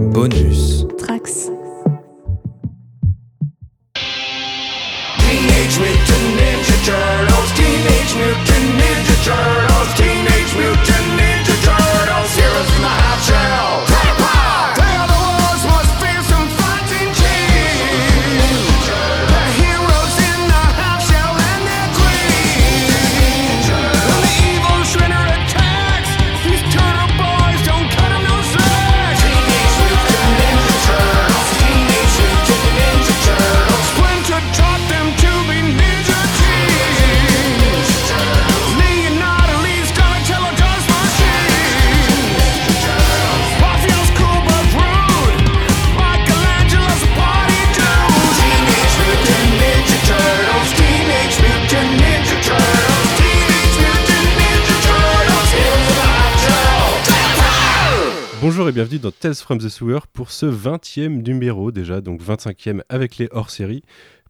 Bonus. Tales from the Sewer pour ce 20e numéro déjà, donc 25e avec les hors-séries.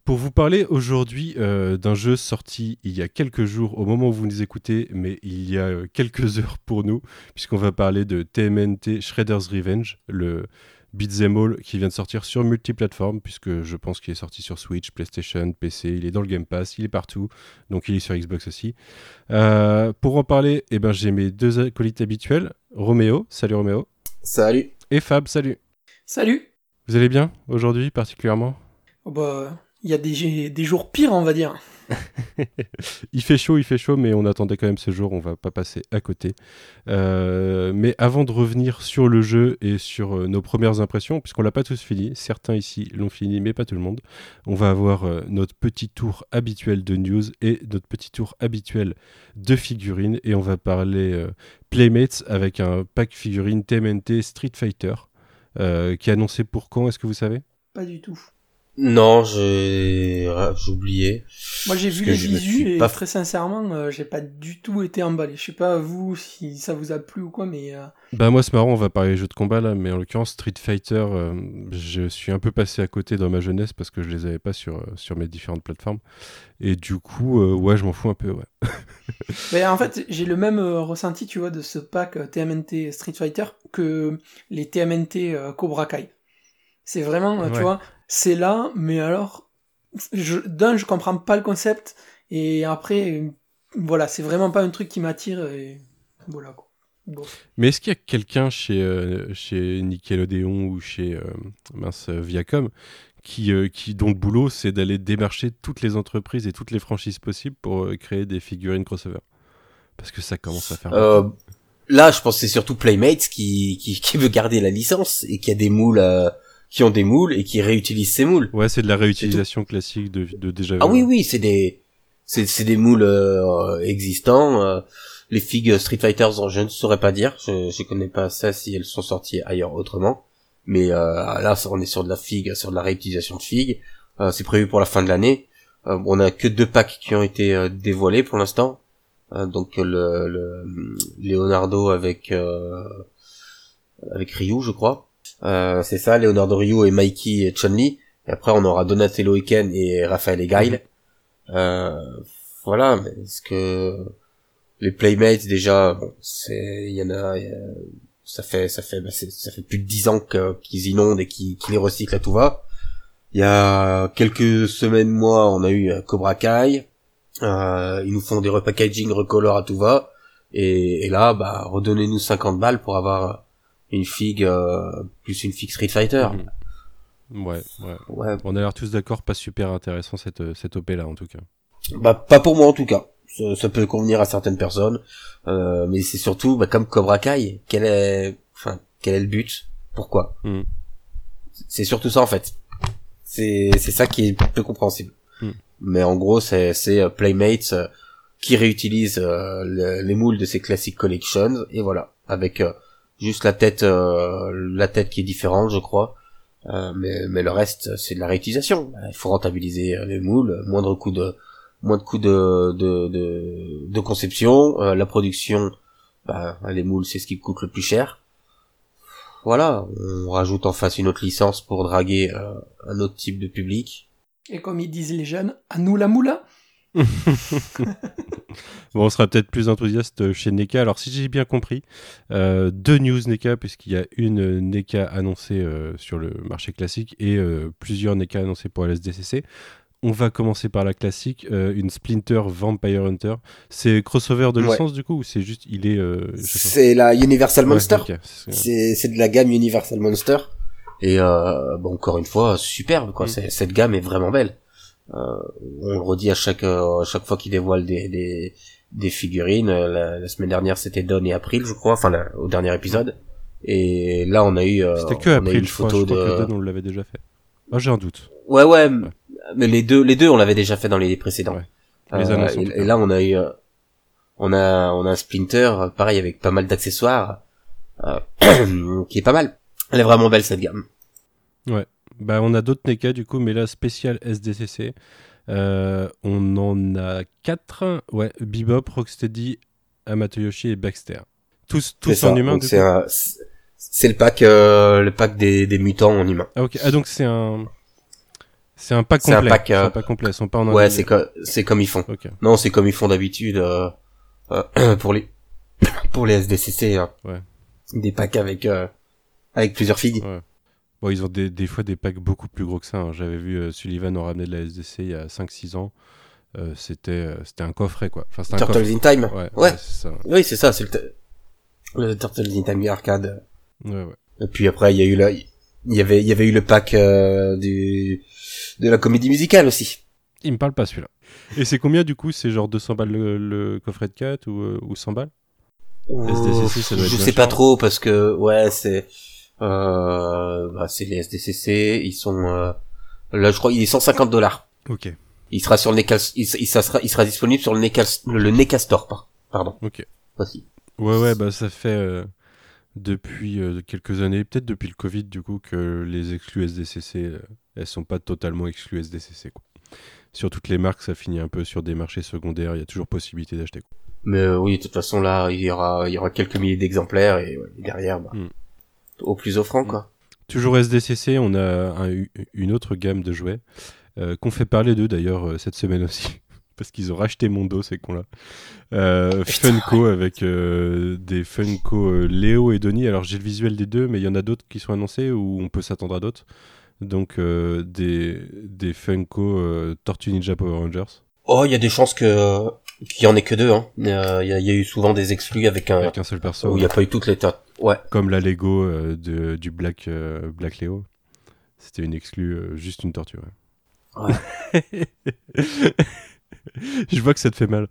Pour vous parler aujourd'hui euh, d'un jeu sorti il y a quelques jours au moment où vous nous écoutez, mais il y a euh, quelques heures pour nous, puisqu'on va parler de TMNT Shredder's Revenge, le beat'em all qui vient de sortir sur multiplateforme, puisque je pense qu'il est sorti sur Switch, PlayStation, PC, il est dans le Game Pass, il est partout, donc il est sur Xbox aussi. Euh, pour en parler, eh ben, j'ai mes deux acolytes habituels, Roméo, salut Roméo, Salut. Et Fab, salut. Salut Vous allez bien aujourd'hui particulièrement? Oh bah, il y a des, des jours pires, on va dire. Il fait chaud, il fait chaud, mais on attendait quand même ce jour, on va pas passer à côté. Euh, mais avant de revenir sur le jeu et sur euh, nos premières impressions, puisqu'on l'a pas tous fini, certains ici l'ont fini, mais pas tout le monde, on va avoir euh, notre petit tour habituel de news et notre petit tour habituel de figurines, et on va parler Playmates avec un pack figurines TMNT Street Fighter, qui est annoncé pour quand, est-ce que vous savez? Pas du tout. Non, j'ai ah, j'ai oublié. Moi j'ai vu que les visus et pas- très sincèrement, euh, j'ai pas du tout été emballé. Je sais pas vous si ça vous a plu ou quoi, mais euh, Bah moi c'est marrant, on va parler jeux de combat là, mais en l'occurrence Street Fighter, euh, je suis un peu passé à côté dans ma jeunesse parce que je les avais pas sur, euh, sur mes différentes plateformes. Et du coup, euh, ouais, je m'en fous un peu, ouais. mais en fait j'ai le même euh, ressenti, tu vois, de ce pack euh, TMNT Street Fighter que les TMNT euh, Cobra Kai. C'est vraiment, euh, tu vois, c'est là, mais alors, je, d'un je comprends pas le concept et après, voilà, c'est vraiment pas un truc qui m'attire et voilà quoi. Bon. Mais est-ce qu'il y a quelqu'un chez, euh, chez Nickelodeon ou chez euh, mince, euh, Viacom qui, euh, qui, dont le boulot c'est d'aller démarcher toutes les entreprises et toutes les franchises possibles pour euh, créer des figurines crossover? Parce que ça commence à faire... Euh, là, je pense que c'est surtout Playmates qui, qui, qui veut garder la licence et qui a des moules, euh, qui ont des moules et qui réutilisent ces moules. Ouais, c'est de la réutilisation classique de, de déjà Ah oui, oui, c'est des, c'est, c'est des moules euh, existants. euh, les figues Street Fighter, je ne saurais pas dire. Je, je connais pas ça si elles sont sorties ailleurs autrement. Mais euh, là, on est sur de la figue, sur de la réutilisation de figues. Euh, c'est prévu pour la fin de l'année. Euh, on a que deux packs qui ont été euh, dévoilés pour l'instant. Euh, donc le, le Leonardo avec euh, avec Ryu, je crois. Euh, c'est ça, Leonardo Ryu et Mikey et Chun-Li. Et après, on aura Donatello et Ken et Raphaël et Guile. Euh, voilà, mais est-ce que les Playmates déjà, bon, c'est, il y en a, il y a- ça fait, ça fait, bah, ça fait plus de dix ans qu'ils inondent et qu'ils qu'ils les recyclent à tout va. Il y a quelques semaines, mois, on a eu euh, Cobra Kai. Euh, ils nous font des repackaging, recolor à tout va. Et, et là, bah, redonnez-nous 50 balles pour avoir une figue, euh, plus une figue Street Fighter. Mhm. Ouais, ouais. Ouais, On a l'air tous d'accord, pas super intéressant cette, euh, cette OP là en tout cas. Bah pas pour moi en tout cas. Ça, ça peut convenir à certaines personnes, euh, mais c'est surtout bah, comme Cobra Kai. Quel est, enfin, quel est le but? Pourquoi? Mm. C'est surtout ça en fait. C'est c'est ça qui est peu compréhensible. Mm. Mais en gros, c'est c'est euh, Playmates qui réutilise euh, le- les moules de ces classiques collections et voilà, avec euh, juste la tête euh, la tête qui est différente, je crois. Euh, mais, mais le reste, c'est de la réutilisation. Il faut rentabiliser euh, les moules, moindre coût de moins de de de, de, conception, la production, bah, les moules c'est ce qui coûte le plus cher. Voilà, on rajoute en face une autre licence pour draguer un autre type de public. Et comme ils disent les jeunes, à nous la moula Bon, on sera peut-être plus enthousiaste chez NECA. Alors, si j'ai bien compris, euh, deux news NECA, puisqu'il y a une NECA annoncée euh, sur le marché classique et euh, plusieurs NECA annoncées pour LSDCC. On va commencer par la classique, une Splinter Vampire Hunter. C'est crossover de Ouais. licence du coup ou c'est juste il est. C'est la Universal Monster. c'est- de la gamme Universal Monster. Et euh, bon, encore une fois, superbe quoi. Mm. Cette gamme est vraiment belle. Euh, on le redit à chaque euh, à chaque fois qu'ils dévoilent des, des des figurines. Euh, La, la semaine dernière, c'était Don et April, je crois, enfin la- au dernier épisode. Et là, on a eu euh, C'était que on a eu après une je crois. photo Je crois de que Don, on l'avait déjà fait. Ah, j'ai un doute. Ouais, ouais, mais les deux, les deux, on l'avait déjà fait dans les précédents. Ouais. Les annonces, et, et là, on a eu, on a, on a un Splinter, pareil avec pas mal d'accessoires, euh, qui est pas mal. Elle est vraiment belle cette gamme. Bah, on a d'autres NECA du coup, mais là, spécial SDCC. Euh, on en a quatre. Ouais, Bebop, Rocksteady, Amatoyoshi et Baxter. Tous, tous en humain c'est un, le pack, euh, le pack des, des mutants en humain. Ah, ok. Ah, donc c'est un. C'est un pack C'est un complet. pack, C'est euh, un pack complet. Ils sont pas en Ouais, c'est comme, ils font. Ok. Non, c'est comme ils font d'habitude euh, euh, pour les, pour les SDCC. hein. Ouais. Des packs avec, euh, avec plusieurs figues. Ouais. Bon, ils ont des, des fois des packs beaucoup plus gros que ça. hein. J'avais vu euh, Sullivan en ramener de la SDC il y a 5-6 ans. Euh, c'était euh, c'était un coffret quoi. Enfin, c'était un Turtles coffret. in Time. Ouais, Ouais. c'est ça. Oui, c'est ça, c'est le, Turtles in Time arcade. Ouais, ouais. Et puis après, il y a eu la, il y avait, il y avait eu le pack euh, du, de la comédie musicale aussi. Il me parle pas celui-là. Et c'est combien du coup C'est genre 200 balles le, le coffret de 4 ou, ou 100 balles? SDCC, ça doit être je sais pas trop parce que ouais, c'est, euh, bah, c'est les SDCC, ils sont, euh, là je crois, il est 150 dollars. Ok, Il sera sur le il, il- ça sera, il sera disponible sur le NECA, le NECA Store, par- pardon. ok. Aussi. Ouais, ouais, bah ça fait euh, depuis quelques années, peut-être depuis le Covid du coup, que les exclus SDCC, elles sont pas totalement exclus SDCC. Quoi. Sur toutes les marques, ça finit un peu sur des marchés secondaires, il y a toujours possibilité d'acheter. Mais oui, de toute façon là, il y aura, il y aura quelques milliers d'exemplaires et ouais, derrière, bah, Mm. Au plus offrant quoi. Toujours SDCC, on a un- une autre gamme de jouets euh, qu'on fait parler d'eux d'ailleurs euh, cette semaine aussi. Parce qu'ils ont racheté Mondo, ces cons-là. Euh, Funko avec euh, des Funko Léo et Denis. Alors j'ai le visuel des deux, mais il y en a d'autres qui sont annoncés ou on peut s'attendre à d'autres. Donc des, des Funko Tortue Ninja Power Rangers Oh, il y a des chances que qu'il y en ait que deux. Hein. Il y, a, il y a eu souvent des exclus avec un avec un seul perso. où il n'y a pas eu toutes les. Ouais. Comme la Lego euh, de, du Black, euh, Black Léo. C'était une exclue, euh, juste une tortue. ouais. Je vois que ça te fait mal.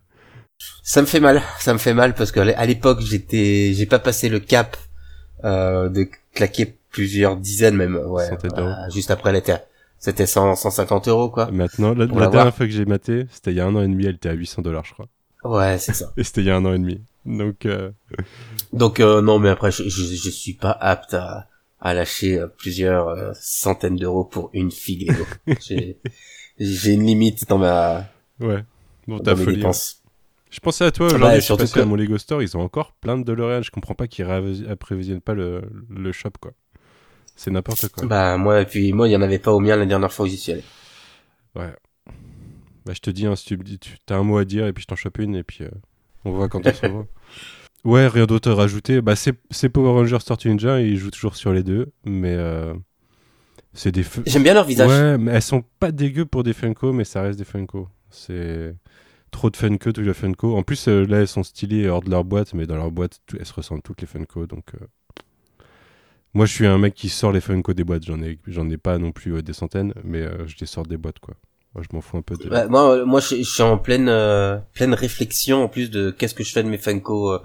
Ça me fait mal, ça me fait mal parce qu'à l'é- à l'époque j'étais, j'ai pas passé le cap euh, de claquer plusieurs dizaines même, ouais. Juste après était, c'était 100, 150 euros quoi. Maintenant, la, la dernière fois que j'ai maté, c'était il y a un an et demi, elle était à 800 dollars, je crois. Ouais, c'est ça. Et c'était il y a un an et demi. Donc, euh, Donc euh, non, mais après je, je, je suis pas apte à, à lâcher euh, plusieurs centaines d'euros pour une figue Lego. j'ai, une limite dans ma, ouais. Dans mes folie. hein. dépenses. Je pensais à toi Ah bah, aujourd'hui, je suis surtout passé que- à mon Lego Store, ils ont encore plein de DeLorean. Je comprends pas qu'ils apprévisionnent pas le, le shop, quoi. C'est n'importe quoi. Bah moi, et puis moi il y en avait pas au mien la dernière fois où j'y suis allé. Ouais. Bah, je te dis, hein, si tu tu as un mot à dire et puis je t'en chope une et puis euh, on voit quand on se revoit. Ouais, rien d'autre à rajouter. Bah, c'est Power Rangers Tortue Ninja, ils jouent toujours sur les deux, mais euh, c'est des. J'aime bien leur visage. Ouais, mais elles sont pas dégueu pour des Funko, mais ça reste des Funko. C'est trop de Funko, tous les Funko. En plus, euh, là, elles sont stylées hors de leur boîte, mais dans leur boîte, tout- elles se ressemblent toutes les Funko. Donc, euh, moi, je suis un mec qui sort les Funko des boîtes. J'en ai, j'en ai pas non plus euh, des centaines, mais euh, je les sors des boîtes, quoi. Moi, je m'en fous un peu de. Ouais, moi, euh, moi, je, je suis en pleine, euh, pleine réflexion en plus de qu'est-ce que je fais de mes Funko euh,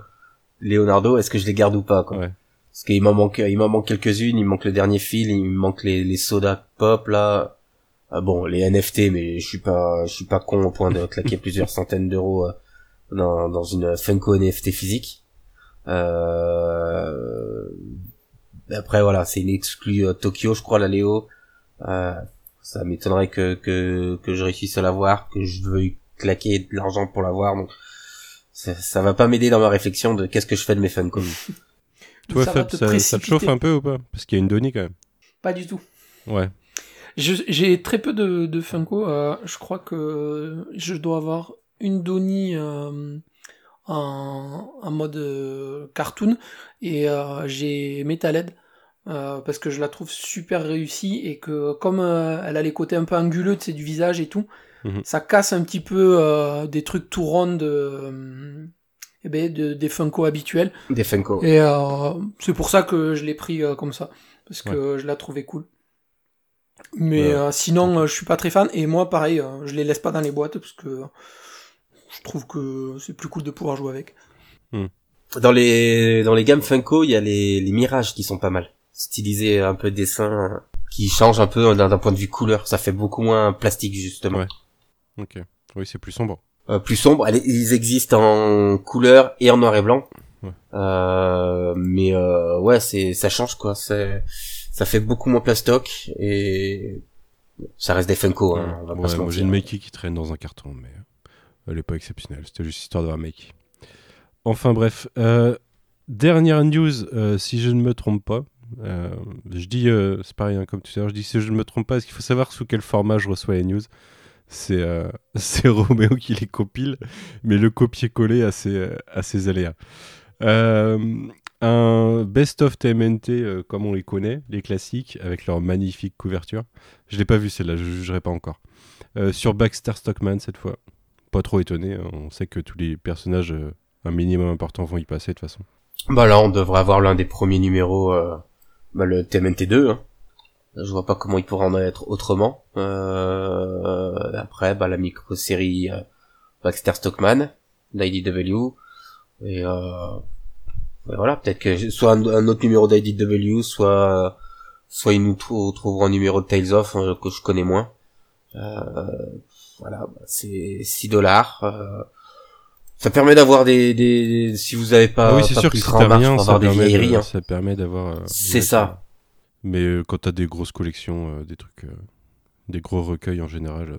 Leonardo. Est-ce que je les garde ou pas quoi Ouais. Parce qu'il m'en manque, il m'en manque quelques-unes. Il me manque le dernier fil. Il me manque les, les soda pop là. Ah bon, les NFT, mais je suis pas, je suis pas con au point de claquer plusieurs centaines d'euros euh, dans, dans une Funko NFT physique. Euh... Après voilà, c'est une exclue Tokyo, je crois la Léo. Euh, ça m'étonnerait que, que que je réussisse à l'avoir, que je veuille claquer de l'argent pour l'avoir. Donc ça, ça va pas m'aider dans ma réflexion de qu'est-ce que je fais de mes Funko. Toi, Ça Fab, te ça, ça te chauffe un peu ou pas? Parce qu'il y a une Donnie quand même. Pas du tout. Ouais. J'ai très peu de, de Funko. euh, je crois que je dois avoir une Donnie euh, en, en mode euh, cartoon et euh, j'ai Metalhead euh, parce que je la trouve super réussie et que comme euh, elle a les côtés un peu anguleux de du visage et tout, Mhm. ça casse un petit peu euh, des trucs tout ronds de, euh, eh ben, de- des Funko habituels. Des Funko. Et euh, c'est pour ça que je l'ai pris euh, comme ça, parce que je la trouvais cool. Mais Ouais. euh, sinon, euh, je suis pas très fan. Et moi, pareil, euh, je les laisse pas dans les boîtes parce que je trouve que c'est plus cool de pouvoir jouer avec. Dans les dans les gammes Funko, il y a les, les mirages qui sont pas mal, stylisés un peu dessin, qui changent un peu d'un point de vue couleur. Ça fait beaucoup moins plastique justement. Ouais. Ok. Oui, c'est plus sombre. Euh, plus sombre. Allez, ils existent en couleur et en noir et blanc. Ouais. Euh, mais euh, ouais, c'est ça change quoi. C'est ça fait beaucoup moins plastoc et ça reste des Funko. Hein, on va pas Ouais, se moi mentir. j'ai une Makey qui traîne dans un carton, mais elle est pas exceptionnelle. C'était juste histoire d'avoir Makey. Enfin bref, euh, dernière news, euh, si je ne me trompe pas. Euh, je dis, euh, c'est pareil hein, comme tout à l'heure, je dis si je ne me trompe pas, parce qu'il faut savoir sous quel format je reçois les news? C'est euh, Roméo qui les compile, mais le copier-coller a ses, euh, a ses aléas. Un best-of TMNT comme on les connaît, les classiques, avec leur magnifique couverture. Je l'ai pas vu celle-là, je jugerai pas encore. Sur Baxter Stockman cette fois. Pas trop étonné, hein, on sait que tous les personnages un minimum important vont y passer de toute façon. Bah là, on devrait avoir l'un des premiers numéros, bah, le TMNT2. Hein. Je vois pas comment il pourrait en être autrement. Euh, après, bah, la micro-série euh, Baxter Stockman, d'IDW. Et, euh, voilà, peut-être que soit un, autre numéro d'IDW, soit soit ils nous trou- trouveront un numéro de Tales of euh, que je connais moins. Euh, voilà, c'est 6 dollars. Ça permet d'avoir des, des, si vous avez pas, ah oui, c'est sûr que si t'as rien, ça permet, vieilleries, de- hein. ça permet d'avoir. euh, C'est ça. Mais euh, quand t'as des grosses collections, euh, des trucs, euh, des gros recueils en général, euh,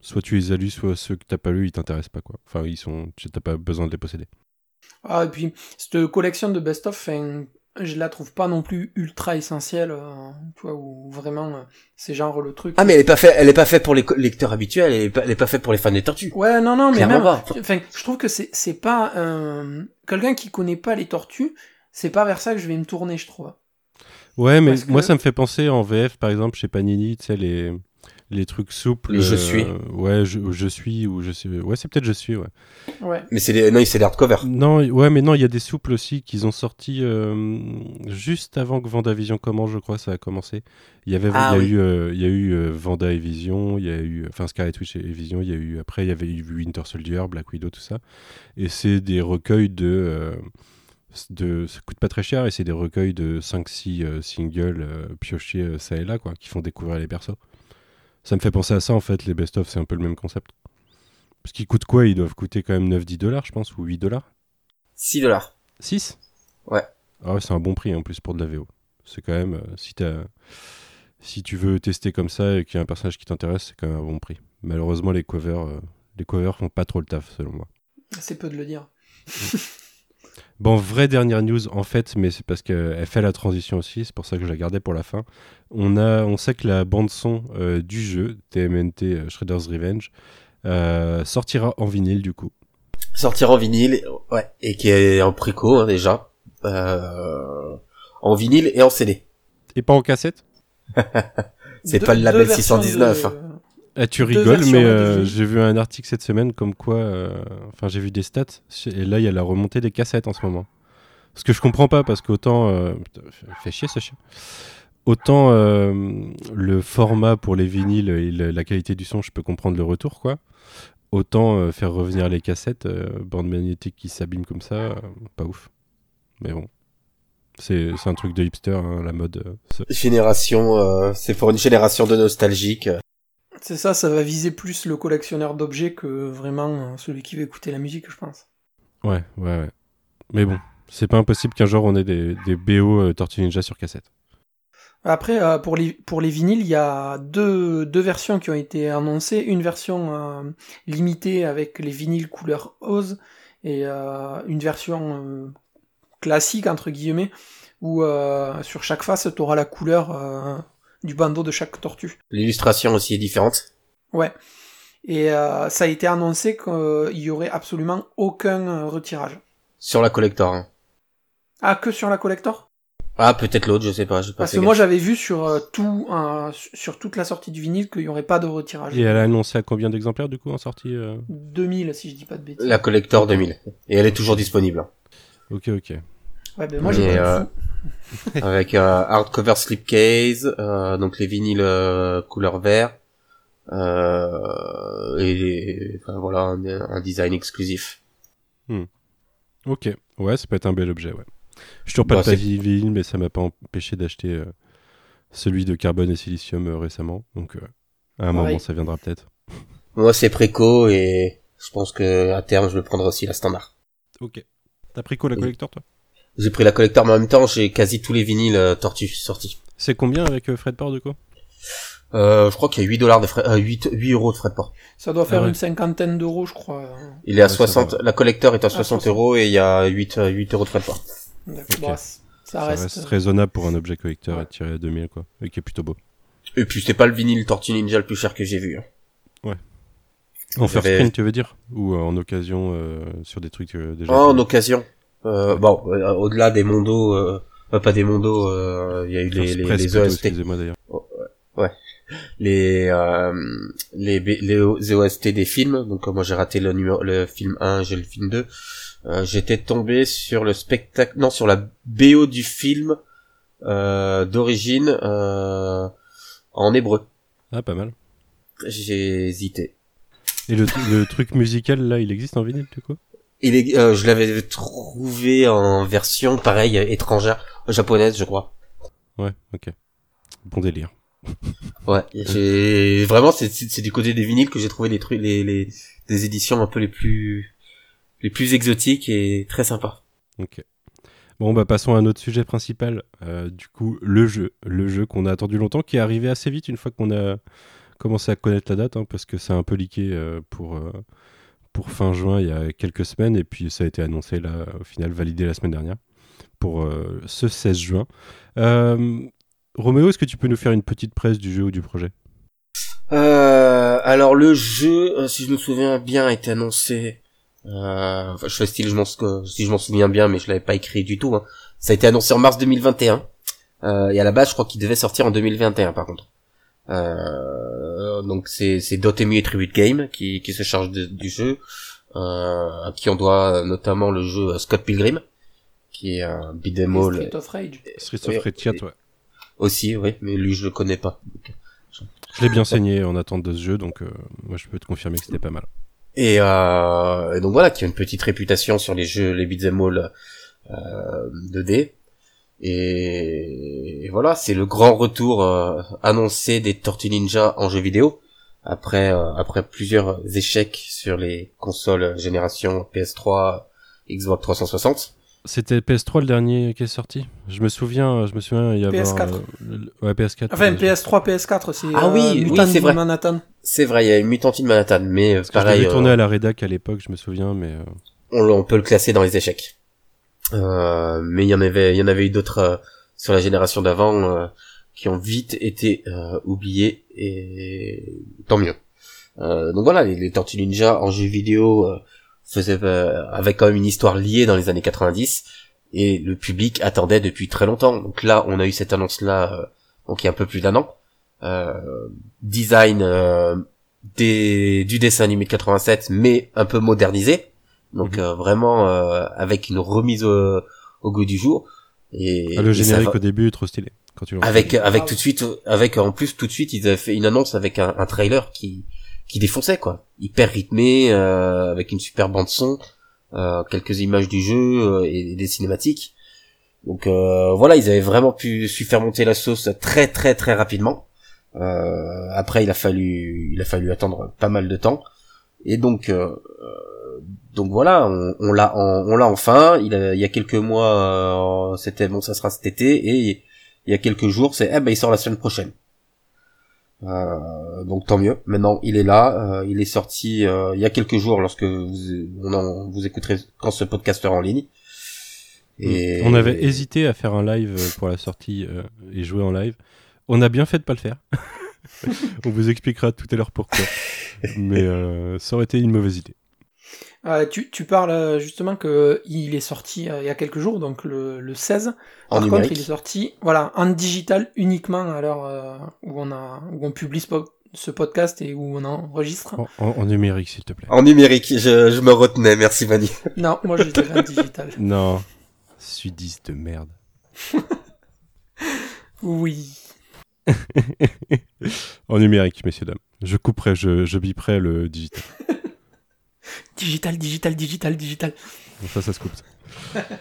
soit tu les as lus, soit ceux que t'as pas lus, ils t'intéressent pas quoi. Enfin, ils sont, tu- t'as pas besoin de les posséder. Ah, et puis, cette collection de best-of, je la trouve pas non plus ultra essentielle, euh, tu vois, où vraiment, euh, c'est genre le truc. Ah mais elle est pas faite, elle est pas faite pour les lecteurs habituels, elle est pas, elle est pas faite pour les fans des tortues. Ouais, non, non, mais même, enfin, je trouve que c'est, c'est pas, un quelqu'un qui connaît pas les tortues, c'est pas vers ça que je vais me tourner, je trouve. Ouais, mais Parce moi que- ça me fait penser en VF par exemple chez Panini, tu sais les les trucs souples. Les je euh, suis. Ouais, je, je suis ou je suis. Ouais, c'est peut-être je suis. Ouais. Ouais. Mais c'est des, non, c'est des hardcover. Non, ouais, mais non, il y a des souples aussi qu'ils ont sortis euh, juste avant que Vendavision commence, je crois, ça a commencé. Il y avait, Ah il y a oui. eu, euh, il y a eu euh, Vanda et Vision, il y a eu, enfin Scarlet Witch et Vision, il y a eu après, il y avait eu Winter Soldier, Black Widow, tout ça. Et c'est des recueils de, euh, de, ça coûte pas très cher et c'est des recueils de 5-6 euh, singles euh, piochés euh, ça et là, quoi, qui font découvrir les persos. Ça me fait penser à ça en fait, les best-of, c'est un peu le même concept. Parce qu'ils coûtent quoi? Ils doivent coûter quand même 9-10 dollars, je pense, ou 8 dollars? 6 dollars. 6 Ouais. Ah ouais, c'est un bon prix en plus pour de la VO. C'est quand même, euh, si, si tu veux tester comme ça et qu'il y a un personnage qui t'intéresse, c'est quand même un bon prix. Malheureusement, les covers, euh, les covers font pas trop le taf, selon moi. C'est peu de le dire. Bon, vraie dernière news en fait, mais c'est parce qu'elle fait la transition aussi, c'est pour ça que je la gardais pour la fin. On, a, on sait que la bande-son euh, du jeu, TMNT euh, Shredder's Revenge, euh, sortira en vinyle du coup. Sortir en vinyle, ouais, et qui est en préco hein, déjà, euh, en vinyle et en CD. Et pas en cassette? C'est pas le label versions 619. de- hein. Ah, tu rigoles, mais euh, j'ai vu un article cette semaine comme quoi. euh, Enfin, j'ai vu des stats, et là, il y a la remontée des cassettes en ce moment. Ce que je comprends pas, parce qu'autant. Euh... fait- chier ce chien. Autant euh, le format pour les vinyles et le- la qualité du son, je peux comprendre le retour, quoi. Autant euh, faire revenir les cassettes, euh, bande magnétique qui s'abîme comme ça, euh, pas ouf. Mais bon. C'est c'est un truc de hipster, hein, la mode. euh, Génération, euh, c'est pour une génération de nostalgiques. C'est ça, ça va viser plus le collectionneur d'objets que vraiment euh, celui qui veut écouter la musique, je pense. Ouais, ouais, ouais. Mais bon, c'est pas impossible qu'un jour on ait des, des BO euh, Tortue Ninja sur cassette. Après, euh, pour, les, pour les vinyles, il y a deux, deux versions qui ont été annoncées. Une version euh, limitée avec les vinyles couleur rose et une version classique, entre guillemets, où sur chaque face, tu auras la couleur du bandeau de chaque tortue. L'illustration aussi est différente. Ouais. Et euh, ça a été annoncé qu'il y aurait absolument aucun euh, retirage. Sur la collector. hein. Ah, que sur la collector? Ah, peut-être l'autre, je sais pas. Parce que moi j'avais vu sur euh, tout, euh, sur toute la sortie du vinyle qu'il y aurait pas de retirage. Et elle a annoncé à combien d'exemplaires du coup en sortie euh? 2000 si je dis pas de bêtises. La collector 2000. Et elle est toujours disponible. Ok, ok. Ouais, ben moi j'ai euh, avec euh, hardcover slipcase, euh, donc les vinyles euh, couleur vert, euh, et les- enfin, voilà un, un design exclusif. Ok. Ouais, ça peut être un bel objet, ouais. Je suis toujours pas Bah, de vinyle, mais ça m'a pas empêché d'acheter euh, celui de carbone et silicium euh, récemment. Donc, euh, à un moment, ça viendra peut-être. Moi c'est préco et je pense que à terme je le prendrai aussi la standard. Ok. T'as pris quoi la collector, toi? J'ai pris la collector mais en même temps j'ai quasi tous les vinyles euh, tortues sortis. C'est combien avec euh, frais de port, du coup Euh, je crois qu'il y a 8 dollars de frais, euh, 8, 8 euros de frais de port. Ça doit faire Ah ouais. une cinquantaine d'euros, je crois. Il est à Ouais, ça 60, va. la collector est à 60 60. euros et il y a 8, euh, 8 euros de frais de port. Bah, ça, Ça reste. reste raisonnable pour un objet collector Ouais. à tirer à 2000, quoi. Et qui est plutôt beau. Et puis c'est pas le vinyle Tortue Ninja le plus cher que j'ai vu. hein. En first print, tu veux dire? Ou euh, en occasion euh, sur des trucs euh, déjà Oh, en occasion. Euh, bon, euh, au-delà des mondos, euh, euh, pas des mondos, euh, il y a eu les, les, OST, excusez-moi d'ailleurs. les, euh, les, les, les OST des films. Donc moi j'ai raté le numéro, le film 1, j'ai le film 2. Euh, J'étais tombé sur le spectacle, non, sur la BO du film euh, d'origine euh, en hébreu. Ah, pas mal. J'ai hésité. Et le, le truc musical, là, il existe en vinyle, du coup? Il est, euh, je l'avais trouvé en version pareil étrangère, japonaise, je crois. Ouais, ok. Bon délire. Ouais, j'ai vraiment c'est du côté des vinyles que j'ai trouvé les trucs les les des éditions un peu les plus les plus exotiques et très sympas. Ok. Bon, bah passons à notre sujet principal. Euh, du coup, le jeu. Le jeu qu'on a attendu longtemps, qui est arrivé assez vite une fois qu'on a commencé à connaître la date, hein, parce que c'est un peu leaké euh, pour, euh, pour fin juin il y a quelques semaines, et puis ça a été annoncé là, au final, validé la semaine dernière, pour euh, ce 16 juin. Euh, Roméo, est-ce que tu peux nous faire une petite presse du jeu ou du projet? Euh, alors le jeu, euh, si je me souviens bien, a été annoncé. Euh, je fais style, je m'en si je m'en souviens bien, mais je l'avais pas écrit du tout. hein. Ça a été annoncé en mars 2021. Euh, et à la base, je crois qu'il devait sortir en 2021, par contre. Euh, donc c'est c'est Dotemu et Tribute Game qui qui se charge de- du jeu, euh, à qui on doit notamment le jeu euh, Scott Pilgrim, qui est un beat'em all Street of Rage. Street of Rage 4, ouais. aussi, oui, mais lui je le connais pas. Donc, Je l'ai bien saigné en attente de ce jeu, donc euh, moi je peux te confirmer que c'était pas mal. Et, euh, et donc voilà, qui a une petite réputation sur les jeux, les beat'em all euh, 2D. Et, et voilà, c'est le grand retour euh, annoncé des Tortues Ninja en jeu vidéo après euh, après plusieurs échecs sur les consoles génération PS3, Xbox 360. C'était PS3 le dernier qui est sorti Je me souviens, je me souviens, il y avait PS4. un- le- ouais, PS4. Enfin, euh, PS3, PS4, c'est Ah oui, euh, oui, c'est vrai. Manhattan. C'est vrai, il y a une Mutant in Manhattan, mais euh, Parce que je pareil, l'avais euh, tourné à la rédac à l'époque, je me souviens, mais euh, on peut le classer dans les échecs. Euh, mais il y en avait, il y en avait eu d'autres euh, sur la génération d'avant euh, qui ont vite été euh, oubliés et tant mieux. Euh, donc voilà, les, les Ninja en jeu vidéo faisaient avec quand même une histoire liée dans les années 90 et le public attendait depuis très longtemps. Donc là, on a eu cette annonce là, donc il y a un peu plus d'un an. Design des, du dessin animé de 87, mais un peu modernisé. Donc Mhm. euh, vraiment euh, avec une remise au, au goût du jour. Et, ah, le et générique va- au début est trop stylé. Quand tu le avec avec Ah tout de suite avec en plus tout de suite ils avaient fait une annonce avec un, un trailer qui qui défonçait quoi hyper rythmé euh, avec une super bande son euh, quelques images du jeu euh, et des cinématiques donc euh, voilà ils avaient vraiment pu su faire monter la sauce très très très rapidement Euh, après il a fallu il a fallu attendre pas mal de temps et donc donc voilà on, on l'a en- on l'a enfin il, a- il y a quelques mois euh, c'était bon ça sera cet été et il y a quelques jours, c'est eh ben il sort la semaine prochaine. Euh, donc tant mieux. Maintenant il est là, euh, il est sorti euh, il y a quelques jours lorsque vous, on en- vous écouterez quand ce podcast sera en ligne. Et On avait hésité à faire un live pour la sortie euh, et jouer en live. On a bien fait de pas le faire. On vous expliquera tout à l'heure pourquoi. Mais euh, ça aurait été une mauvaise idée. Euh, tu, tu parles euh, justement que il est sorti euh, il y a quelques jours, donc le, le 16. En Par contre, numérique. il est sorti voilà, en digital uniquement à l'heure euh, où, on a, où on publie ce, po- ce podcast et où on enregistre. En, en- en numérique, s'il te plaît. En numérique, je, je me retenais, merci Manu. Non, moi je dirais en digital. Non. Sudiste de merde. Oui. En numérique, messieurs, dames. Je couperai, je, je biperai le digital. Digital, digital, digital, digital. Bon, ça, ça se coupe. ça.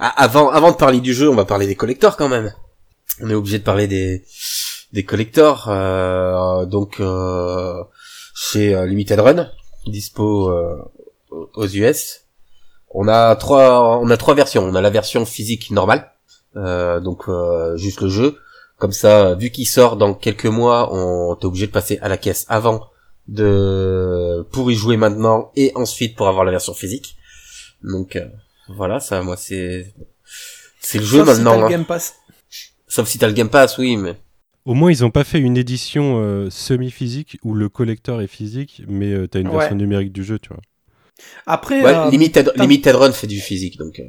Ah, avant, avant de parler du jeu, on va parler des collectors quand même. On est obligé de parler des, des collectors. euh, donc, euh, chez euh, Limited Run, dispo euh, aux US. On a trois, on a trois versions. On a la version physique normale, euh, donc euh, juste le jeu. Comme ça, vu qu'il sort dans quelques mois, on est obligé de passer à la caisse avant de pour y jouer maintenant et ensuite pour avoir la version physique. Donc euh, voilà, ça, moi c'est c'est le jeu Sauf si maintenant. t'as le hein. Game Pass. Sauf si t'as le Game Pass, oui, mais Au moins, ils ont pas fait une édition euh, semi-physique où le collector est physique, mais euh, t'as une Ouais. version numérique du jeu, tu vois. Après, ouais, euh, Limited, Run fait du physique, donc. euh,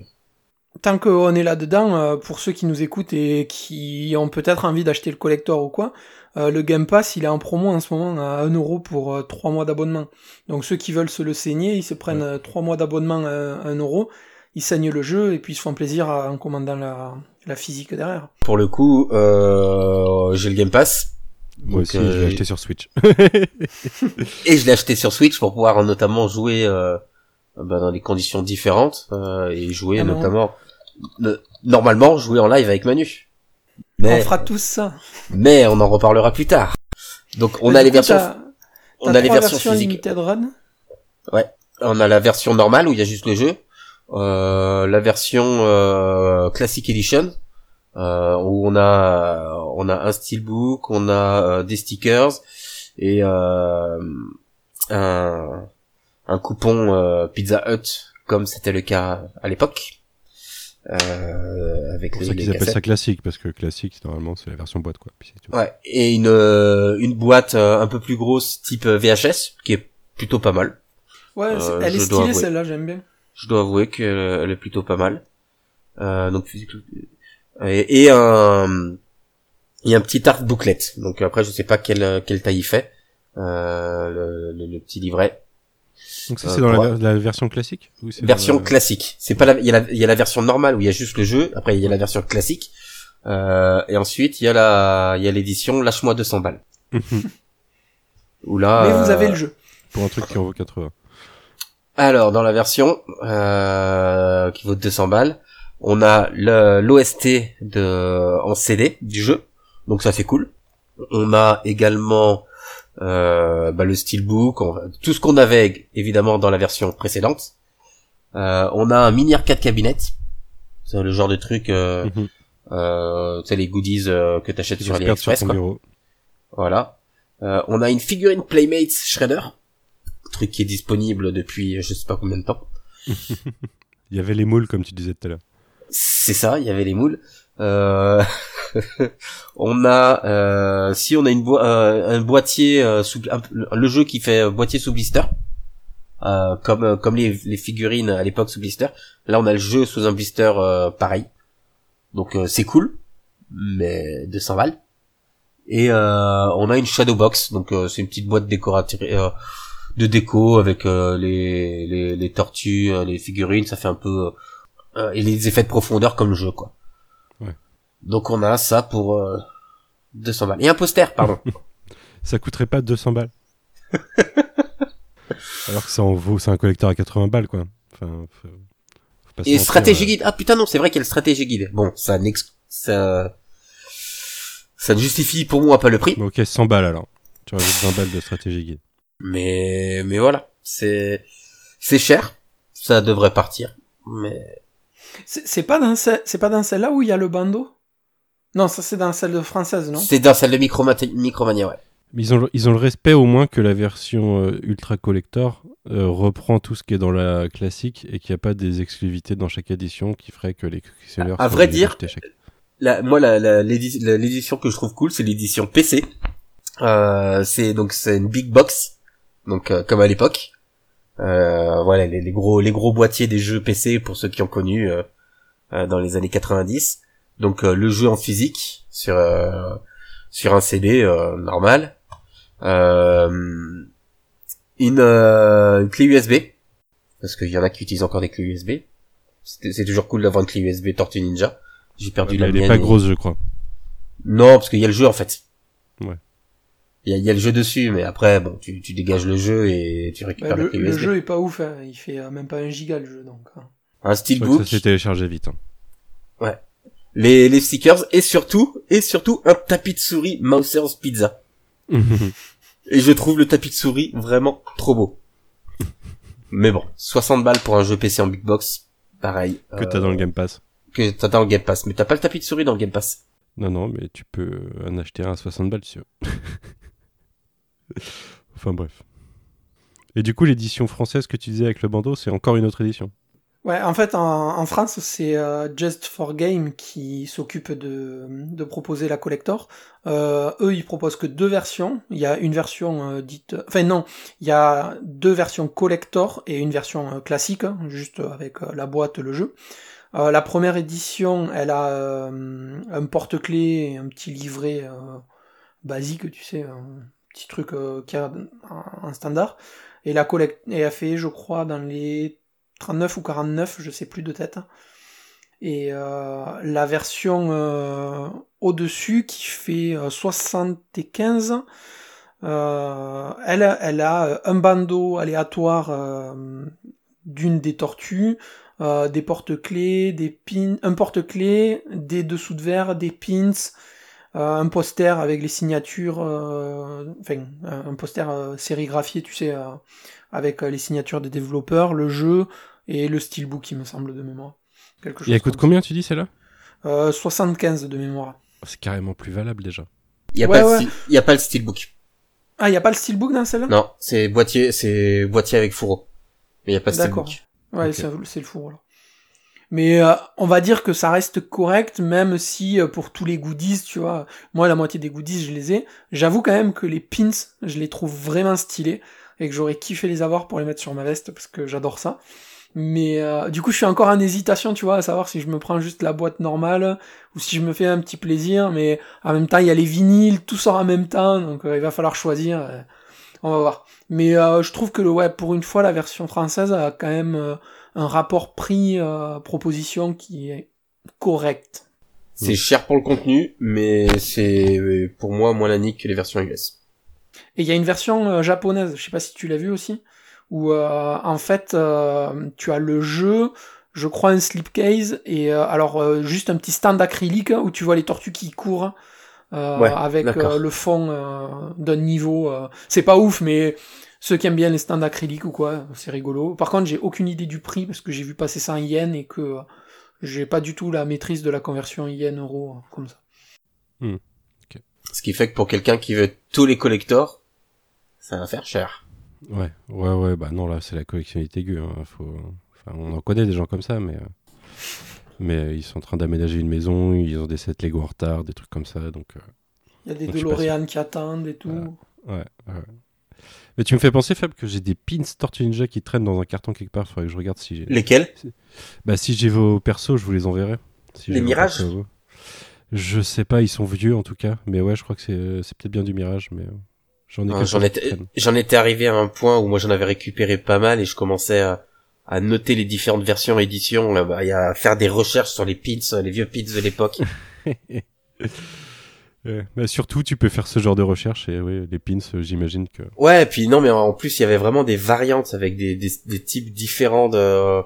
tant qu'on est là-dedans, euh, pour ceux qui nous écoutent et qui ont peut-être envie d'acheter le collector ou quoi, euh, le Game Pass, il est en promo en ce moment à 1 euro pour euh, 3 mois d'abonnement. Donc ceux qui veulent se le saigner, ils se prennent euh, 3 mois d'abonnement à 1 euro, ils saignent le jeu et puis ils se font plaisir à- en commandant la, la physique derrière. Pour le coup, euh, j'ai le Game Pass Moi aussi, euh, je l'ai acheté sur Switch. et je l'ai acheté sur Switch pour pouvoir notamment jouer euh, bah, dans des conditions différentes euh, et jouer Ah notamment normalement jouer en live avec Manu. Mais On fera tous ça. mais on en reparlera plus tard. Donc on Mais a les coup, versions on a les versions physiques. Run. On a la version normale où il y a juste le jeu, euh, la version euh, Classic Edition euh, où on a on a un steelbook, on a euh, des stickers et euh, un un coupon euh, Pizza Hut comme c'était le cas à l'époque euh, avec C'est pour les, ça qu'ils appellent ça classique, parce que classique, normalement, c'est la version boîte, quoi. Puis c'est tout. Ouais, et une euh, une boîte euh, un peu plus grosse type euh, VHS qui est plutôt pas mal. Ouais, Euh, elle est stylée avouer. celle-là, j'aime bien. je dois avouer qu'elle elle est plutôt pas mal. Euh, donc et, et un et un petit art booklet. Donc après je sais pas quelle quelle taille il fait. Euh, le, le- le petit livret. Donc ça, Euh, c'est dans la, ver- la version classique ou c'est dans Version la- classique. C'est pas la il y a la il y a la version normale où il y a juste le jeu. Après il y a la version classique. Euh, et ensuite il y a la il y a l'édition lâche-moi 200 balles. Où là. Mais vous euh, avez le jeu. Pour un truc qui en vaut 80. Alors, dans la version euh, qui vaut 200 balles, on a le- l'OST de en CD du jeu, donc ça c'est cool. On a également euh, bah, le steelbook, on- tout ce qu'on avait évidemment dans la version précédente. Euh, on a un mini arcade cabinet, c'est le genre de truc, euh, euh, tu sais les goodies euh, que t'achètes sur sur AliExpress. ton quoi. Voilà. Euh, on a une figurine Playmates Shredder, truc qui est disponible depuis euh, je sais pas combien de temps. Il y avait les moules, comme tu disais tout à l'heure. C'est ça, il y avait les moules. Euh, on a, euh, si on a une euh, un boîtier le jeu qui fait boîtier sous blister, comme comme les, figurines à l'époque sous blister. Là, on a le jeu sous un blister pareil. Donc c'est cool, mais 200 balles. Et on a une shadow box, donc c'est une petite boîte de déco avec les, les les tortues, les figurines. Ça fait un peu et les effets de profondeur comme le jeu quoi. Donc on a ça pour euh, 200 balles. Et un poster, pardon. Ça coûterait pas 200 balles. Alors que ça en vaut, c'est un collecteur à 80 balles, quoi. Enfin, faut, faut pas se Et mentir, stratégie euh. guide. Ah putain non, c'est vrai qu'il y a le stratégie guide. Bon, ça n'ex... ça ça ne justifie pour moi pas le prix, ok, 100 balles alors. Tu rajoutes 20 balles de stratégie guide. mais mais voilà, c'est c'est cher, ça devrait partir. Mais C'est pas dans ce- c'est pas dans celle-là où il y a le bandeau? Non, ça c'est dans celle de française, non? C'est dans celle de Micromania, Micromania ouais. Mais ils ont, le- ils ont le respect au moins que la version euh, Ultra Collector euh, reprend tout ce qui est dans la classique et qu'il n'y a pas des exclusivités dans chaque édition qui ferait que les collectionneurs À vrai dire, chaque- la, moi, la, la- l'édi- la- l'édition que je trouve cool, c'est l'édition PC. Euh, c'est donc c'est une big box, donc euh, comme à l'époque. Euh, voilà, les, les gros les gros boîtiers des jeux PC pour ceux qui ont connu euh, euh, dans les années 90. Donc euh, le jeu en physique sur euh, sur un CD euh, normal. Euh, une, euh, une clé USB parce qu'il y en a qui utilisent encore des clés USB. C'est toujours cool d'avoir une clé USB Tortue Ninja. J'ai perdu Ouais, la mais elle est pas et- grosse, je crois. Non, parce qu'il y a le jeu en fait. Ouais. Il y a, il y a le jeu dessus, mais après, bon, tu, tu dégages le jeu et tu Bah, récupères le, la clé le USB. jeu est pas ouf, hein. il fait euh, même pas un giga le jeu donc. hein. Un steelbook, ça s'est téléchargé vite. hein. Les, les stickers et surtout, et surtout un tapis de souris Mouser's Pizza. Et je trouve le tapis de souris vraiment trop beau. Mais bon, 60 balles pour un jeu PC en big box, pareil. que t'as euh, dans le Game Pass. Que t'as dans le Game Pass. Mais t'as pas le tapis de souris dans le Game Pass. Non, non, mais tu peux en acheter un à 60 balles, si tu veux. enfin bref. Et du coup, l'édition française que tu disais avec le bandeau, c'est encore une autre édition. Ouais, en fait, en, en France, c'est euh, Just for Game qui s'occupe de, de proposer la collector. Euh, eux, ils proposent que deux versions. Il y a une version euh, dite... Enfin non, il y a deux versions collector et une version euh, classique, hein, juste avec euh, la boîte, le jeu. La première édition, elle a un porte-clés un petit livret basique, tu sais, un petit truc qui a un, standard. Et la collecte, et elle fait, je crois, dans les 39 ou 49, je sais plus de tête. Et euh, la version euh, au-dessus qui fait euh, 75, euh, elle, elle a un bandeau aléatoire d'une des tortues, des porte-clés, des pins, un porte-clés, des dessous de verre, des pins, un poster avec les signatures, enfin un poster sérigraphié, tu sais, avec les signatures des développeurs, le jeu et le steelbook, il me semble de mémoire. Quelque Et elle chose coûte comme combien, tu dis, celle-là euh, 75 de mémoire. C'est carrément plus valable déjà. Il y a, Ouais, pas, ouais. Le, sti- il y a pas le steelbook. Ah, il y a pas le steelbook dans celle-là? Non, c'est boîtier, c'est boîtier avec fourreau. Mais il y a pas de D'accord. steelbook. Ouais, c'est c'est le four là. Mais euh, on va dire que ça reste correct, même si euh, pour tous les goodies, tu vois, moi la moitié des goodies je les ai. J'avoue quand même que les pins, je les trouve vraiment stylés et que j'aurais kiffé les avoir pour les mettre sur ma veste parce que j'adore ça. Mais euh, du coup, je suis encore en hésitation, tu vois, à savoir si je me prends juste la boîte normale ou si je me fais un petit plaisir. Mais en même temps, il y a les vinyles, tout sort en même temps, donc euh, il va falloir choisir. euh, on va voir. Mais euh, je trouve que ouais, pour une fois, la version française a quand même euh, un rapport prix-proposition qui est correct. C'est cher pour le contenu, mais c'est pour moi moins la nique que les versions US. Et il y a une version euh, japonaise, je sais pas si tu l'as vu aussi, où euh, en fait euh, tu as le jeu, je crois un slipcase, et euh, alors euh, juste un petit stand acrylique où tu vois les tortues qui courent. euh, Ouais, avec euh, le fond euh, d'un niveau, euh, c'est pas ouf, mais ceux qui aiment bien les stands acryliques ou quoi, c'est rigolo. Par contre, j'ai aucune idée du prix parce que j'ai vu passer ça en yens et que euh, j'ai pas du tout la maîtrise de la conversion yen-euro euh, comme ça. Ce qui fait que pour quelqu'un qui veut tous les collectors, ça va faire cher. Ouais, ouais, ouais, bah non, là, c'est la collectionnité aiguë. hein, Faut... Enfin, on en connaît des gens comme ça, mais. euh, Mais euh, ils sont en train d'aménager une maison, ils ont des sets Lego en retard, des trucs comme ça, donc. euh, Il y a des DeLorean qui attendent et tout. Voilà. Ouais, ouais. Mais tu me fais penser, Fab, que j'ai des pins Tortue Ninja qui traînent dans un carton quelque part. Faudrait que je regarde si j'ai. Lesquels? Bah, si j'ai vos persos, je vous les enverrai. Si Les Mirages? persos. Je sais pas, ils sont vieux en tout cas. Mais ouais, je crois que c'est c'est peut-être bien du Mirage, mais euh, j'en ai Ah, J'en étais, j'en étais arrivé à un point où moi j'en avais récupéré pas mal et je commençais à, à noter les différentes versions éditions, là, bah, et à faire des recherches sur les pins, les vieux pins de l'époque. Mais surtout, tu peux faire ce genre de recherche et oui, les pins, euh, j'imagine que. Ouais, et puis non, mais en plus il y avait vraiment des variantes avec des, des, des types différents de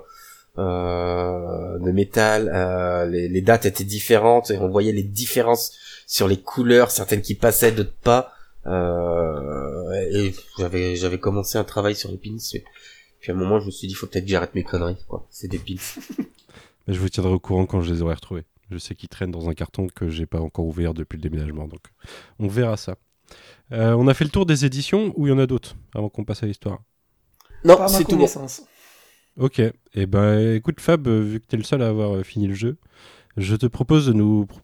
euh, de métal. euh, les, les dates étaient différentes et on voyait les différences sur les couleurs, certaines qui passaient, d'autres pas. Euh, et j'avais j'avais commencé un travail sur les pins. et puis à un moment je me suis dit faut peut-être que j'arrête mes conneries quoi. C'est des pins. Mais je vous tiendrai au courant quand je les aurai retrouvés. Je sais qu'ils traînent dans un carton que j'ai pas encore ouvert depuis le déménagement, donc on verra ça. Euh, on a fait le tour des éditions ou il y en a d'autres avant qu'on passe à l'histoire? Non, Pas c'est tout bon. Ok, et ben écoute Fab, vu que t'es le seul à avoir euh, fini le jeu, je te propose de nous pr-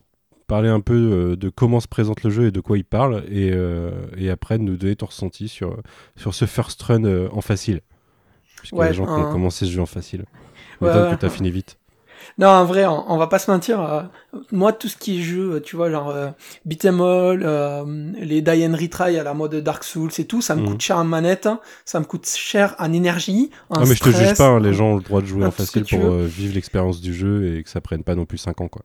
parler un peu euh, de comment se présente le jeu et de quoi il parle, et, euh, et après nous donner ton ressenti sur, sur ce first run euh, en facile. A Ouais, des gens qui ont commencé ce jeu en facile. Ouais, ouais. que t'as fini vite. Non, en vrai, on, on va pas se mentir. euh, moi, tout ce qui est jeu, tu vois, genre euh, beat'em all, euh, les die and retry à la mode Dark Souls et tout, ça me Mhm. coûte cher en manette, hein, ça me coûte cher en énergie, en Ah, mais je te juge stress. pas, hein, les gens ont le droit de jouer en facile pour vivre l'expérience du jeu et que ça prenne pas non plus 5 ans. Quoi.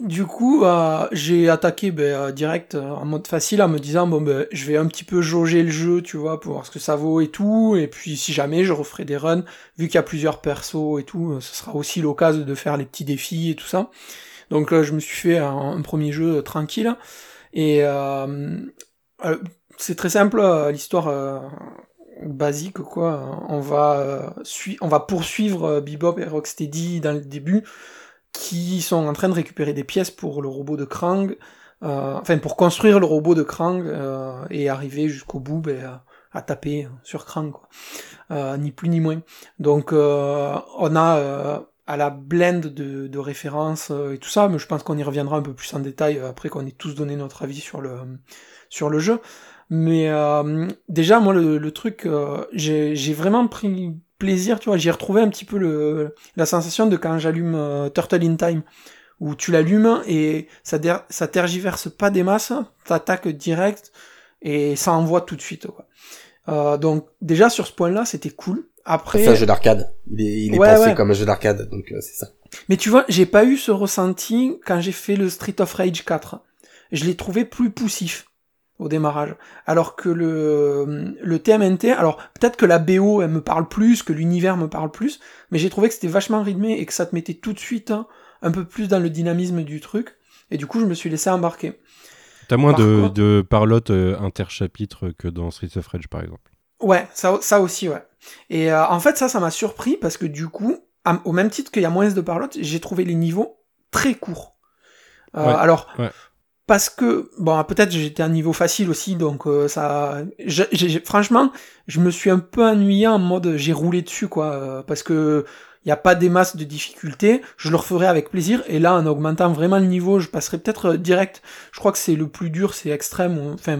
Du coup, euh, j'ai attaqué ben, euh, direct euh, en mode facile en me disant bon ben je vais un petit peu jauger le jeu, tu vois, pour voir ce que ça vaut et tout. Et puis si jamais je referai des runs, vu qu'il y a plusieurs persos et tout, ce sera aussi l'occasion de faire les petits défis et tout ça. Donc je me suis fait un, premier jeu tranquille. Et c'est très simple, l'histoire basique quoi. On va on va poursuivre Bebop et Rocksteady dans le début qui sont en train de récupérer des pièces pour le robot de Krang, euh, enfin pour construire le robot de Krang euh, et arriver jusqu'au bout ben, à, à taper sur Krang, quoi. Euh, ni plus ni moins. Donc euh, on a euh, à la blend de, de références euh, et tout ça, mais je pense qu'on y reviendra un peu plus en détail euh, après qu'on ait tous donné notre avis sur le sur le jeu. Mais euh, déjà moi le, truc, euh, j'ai vraiment pris plaisir, tu vois, j'ai retrouvé un petit peu le, la sensation de quand j'allume euh, Turtle in Time, où tu l'allumes et ça, der- ça tergiverse pas des masses, t'attaques direct et ça envoie tout de suite. Quoi. Euh, donc déjà sur ce point-là, c'était cool. Après, C'est un jeu d'arcade. Il est, il est Ouais, pensé ouais. comme un jeu d'arcade, donc euh, c'est ça. mais tu vois, j'ai pas eu ce ressenti quand j'ai fait le Street of Rage 4. Je l'ai trouvé plus poussif au démarrage. Alors que le, le TMNT, alors peut-être que la BO elle me parle plus, que l'univers me parle plus, mais j'ai trouvé que c'était vachement rythmé et que ça te mettait tout de suite hein, un peu plus dans le dynamisme du truc. Et du coup, je me suis laissé embarquer. T'as moins Par de, de parlotte euh, interchapitre que dans Streets of Rage par exemple. Ouais, ça, ça aussi, ouais. Et euh, en fait, ça, ça m'a surpris parce que du coup, à- au même titre qu'il y a moins de parlotte, j'ai trouvé les niveaux très courts. Euh, Ouais, alors, ouais. Parce que, bon, peut-être j'étais à un niveau facile aussi, donc euh, ça... franchement, je me suis un peu ennuyé en mode j'ai roulé dessus, quoi, euh, parce que il n'y a pas des masses de difficultés, je le referai avec plaisir, et là, en augmentant vraiment le niveau, je passerai peut-être euh, direct, je crois que c'est le plus dur, c'est extrême, enfin,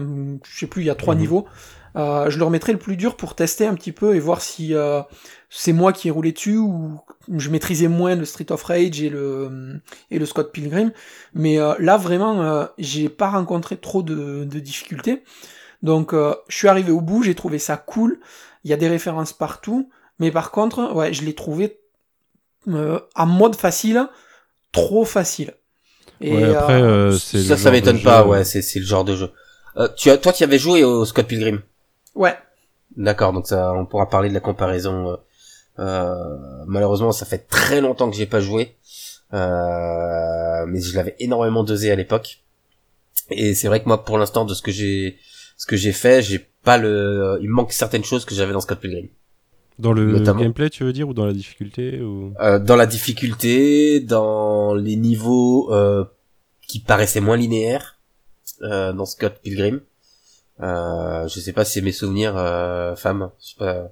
je sais plus, il y a trois Mhm. niveaux, euh, je le remettrai le plus dur pour tester un petit peu et voir si euh, c'est moi qui ai roulé dessus ou je maîtrisais moins le Street of Rage et le, et le Scott Pilgrim. Mais euh, là, vraiment, euh, j'ai pas rencontré trop de, de difficultés. Donc, euh, je suis arrivé au bout, j'ai trouvé ça cool. Il y a des références partout. Mais par contre, ouais, je l'ai trouvé euh, en mode facile, trop facile. Et, ouais, après, euh, euh, c'est le ça, ça m'étonne pas, ouais, c'est, c'est le genre de jeu. Euh, tu as, toi, tu avais joué au Scott Pilgrim? Ouais, D'accord, donc ça, on pourra parler de la comparaison. euh, euh, malheureusement, ça fait très longtemps que j'ai pas joué, euh, mais je l'avais énormément dosé à l'époque. Et c'est vrai que moi, pour l'instant, de ce que j'ai, ce que j'ai fait, j'ai pas le, il me manque certaines choses que j'avais dans Scott Pilgrim. Dans le Notamment. gameplay, tu veux dire, ou dans la difficulté ou... Euh, dans la difficulté, dans les niveaux euh, qui paraissaient moins linéaires euh, dans Scott Pilgrim. Euh, je sais pas si c'est mes souvenirs, euh, femmes. Je sais pas.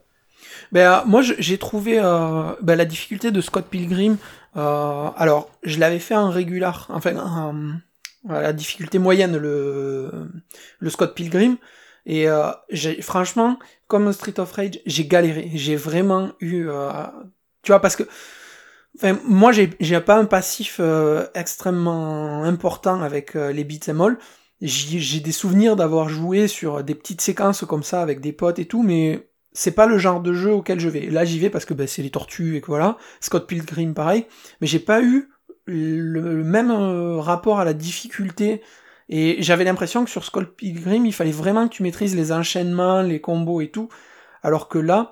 Ben, euh, moi, j'ai trouvé euh, ben, la difficulté de Scott Pilgrim. alors, je l'avais fait en régular, enfin, en- à la difficulté moyenne, le, le Scott Pilgrim. Et euh, franchement, comme Street of Rage, j'ai galéré. J'ai vraiment eu... euh, tu vois, parce que... Enfin, moi, j'ai pas un passif euh, extrêmement important avec les beats all. J'ai des souvenirs d'avoir joué sur des petites séquences comme ça avec des potes et tout, mais c'est pas le genre de jeu auquel je vais. Là, j'y vais parce que ben, c'est les tortues et que voilà. Scott Pilgrim, pareil. Mais j'ai pas eu le, le même euh, rapport à la difficulté. Et j'avais l'impression que sur Scott Pilgrim, il fallait vraiment que tu maîtrises les enchaînements, les combos et tout. Alors que là,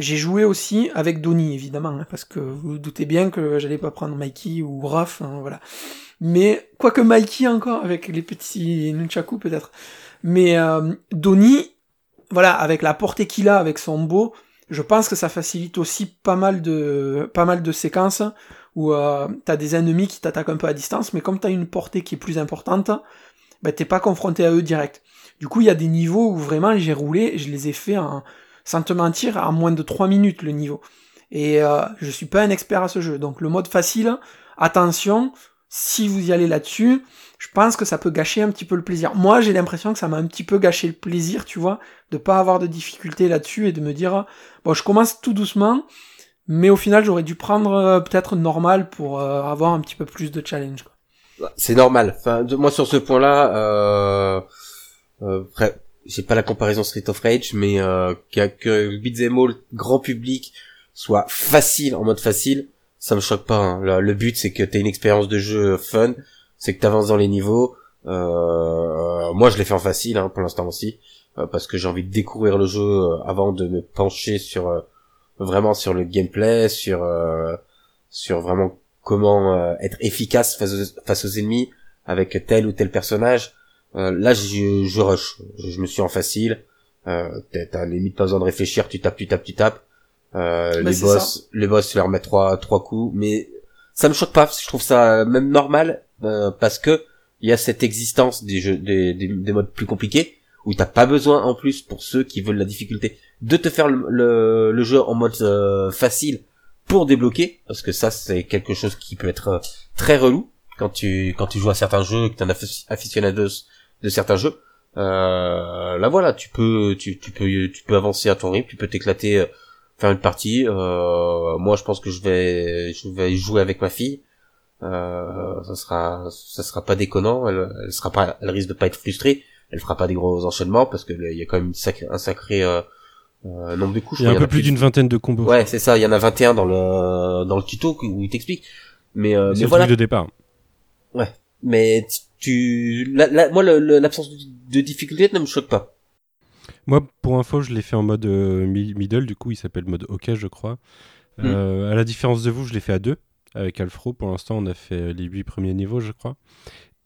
j'ai joué aussi avec Donnie, évidemment, hein, parce que vous vous doutez bien que j'allais pas prendre Mikey ou Raph, hein, voilà. Mais, quoique Mikey encore, avec les petits nunchaku peut-être. Mais euh, Donnie, voilà, avec la portée qu'il a, avec son beau, je pense que ça facilite aussi pas mal de, pas mal de séquences où euh, t'as des ennemis qui t'attaquent un peu à distance, mais comme t'as une portée qui est plus importante, bah, t'es pas confronté à eux direct. Du coup, il y a des niveaux où vraiment j'ai roulé, je les ai fait en, sans te mentir, en moins de 3 minutes le niveau. Et euh, je suis pas un expert à ce jeu, donc le mode facile, attention, si vous y allez là-dessus, je pense que ça peut gâcher un petit peu le plaisir. Moi, j'ai l'impression que ça m'a un petit peu gâché le plaisir, tu vois, de pas avoir de difficultés là-dessus et de me dire, bon, je commence tout doucement, mais au final, j'aurais dû prendre euh, peut-être normal pour euh, avoir un petit peu plus de challenge. C'est normal. Moi sur ce point-là, euh, euh, j'ai pas la comparaison Street of Rage, mais euh, que, que Beat'em All grand public soit facile en mode facile, ça me choque pas. hein. Le, but c'est que t'aies une expérience de jeu fun, c'est que t'avances dans les niveaux. Euh, moi je l'ai fait en facile hein, pour l'instant aussi, euh, parce que j'ai envie de découvrir le jeu euh, avant de me pencher sur euh, vraiment sur le gameplay, sur euh, sur vraiment comment être efficace face aux, face aux ennemis avec tel ou tel personnage. Euh, là, je, je rush. Je, je me suis en facile. Euh, t'as- limite pas besoin de réfléchir. Tu tapes, tu tapes, tu tapes. Euh, Bah, les boss, les boss, tu leur mets trois, trois coups. Mais ça me choque pas. Je trouve ça même normal euh, parce que il y a cette existence des jeux, des, des, des modes plus compliqués où t'as pas besoin en plus pour ceux qui veulent la difficulté de te faire le, le, le jeu en mode euh, facile pour débloquer parce que ça c'est quelque chose qui peut être euh, très relou quand tu quand tu joues à certains jeux que t'es un aficionados de certains jeux. Euh, là voilà tu peux tu, tu peux tu peux avancer à ton rythme tu peux t'éclater euh, faire une partie. Euh, moi je pense que je vais je vais jouer avec ma fille. Euh, ça sera ça sera pas déconnant. Elle, elle sera pas elle risque de pas être frustrée. Elle fera pas des gros enchaînements parce que il y a quand même une un sacré euh, euh, nombre de couches. Il y a un peu plus d'une vingtaine de combos. Ouais, c'est ça, il y en a 21 dans le dans le tuto où il t'explique. Mais euh, c'est mais le voilà, truc de départ. mais tu la- la- moi l'absence de, de difficulté ne me choque pas. Moi, pour info, je l'ai fait en mode euh, mi- middle, du coup, il s'appelle mode OK, je crois. Hmm. Euh, à la différence de vous, je l'ai fait à deux. Avec Alfro, pour l'instant, on a fait les huit premiers niveaux, je crois.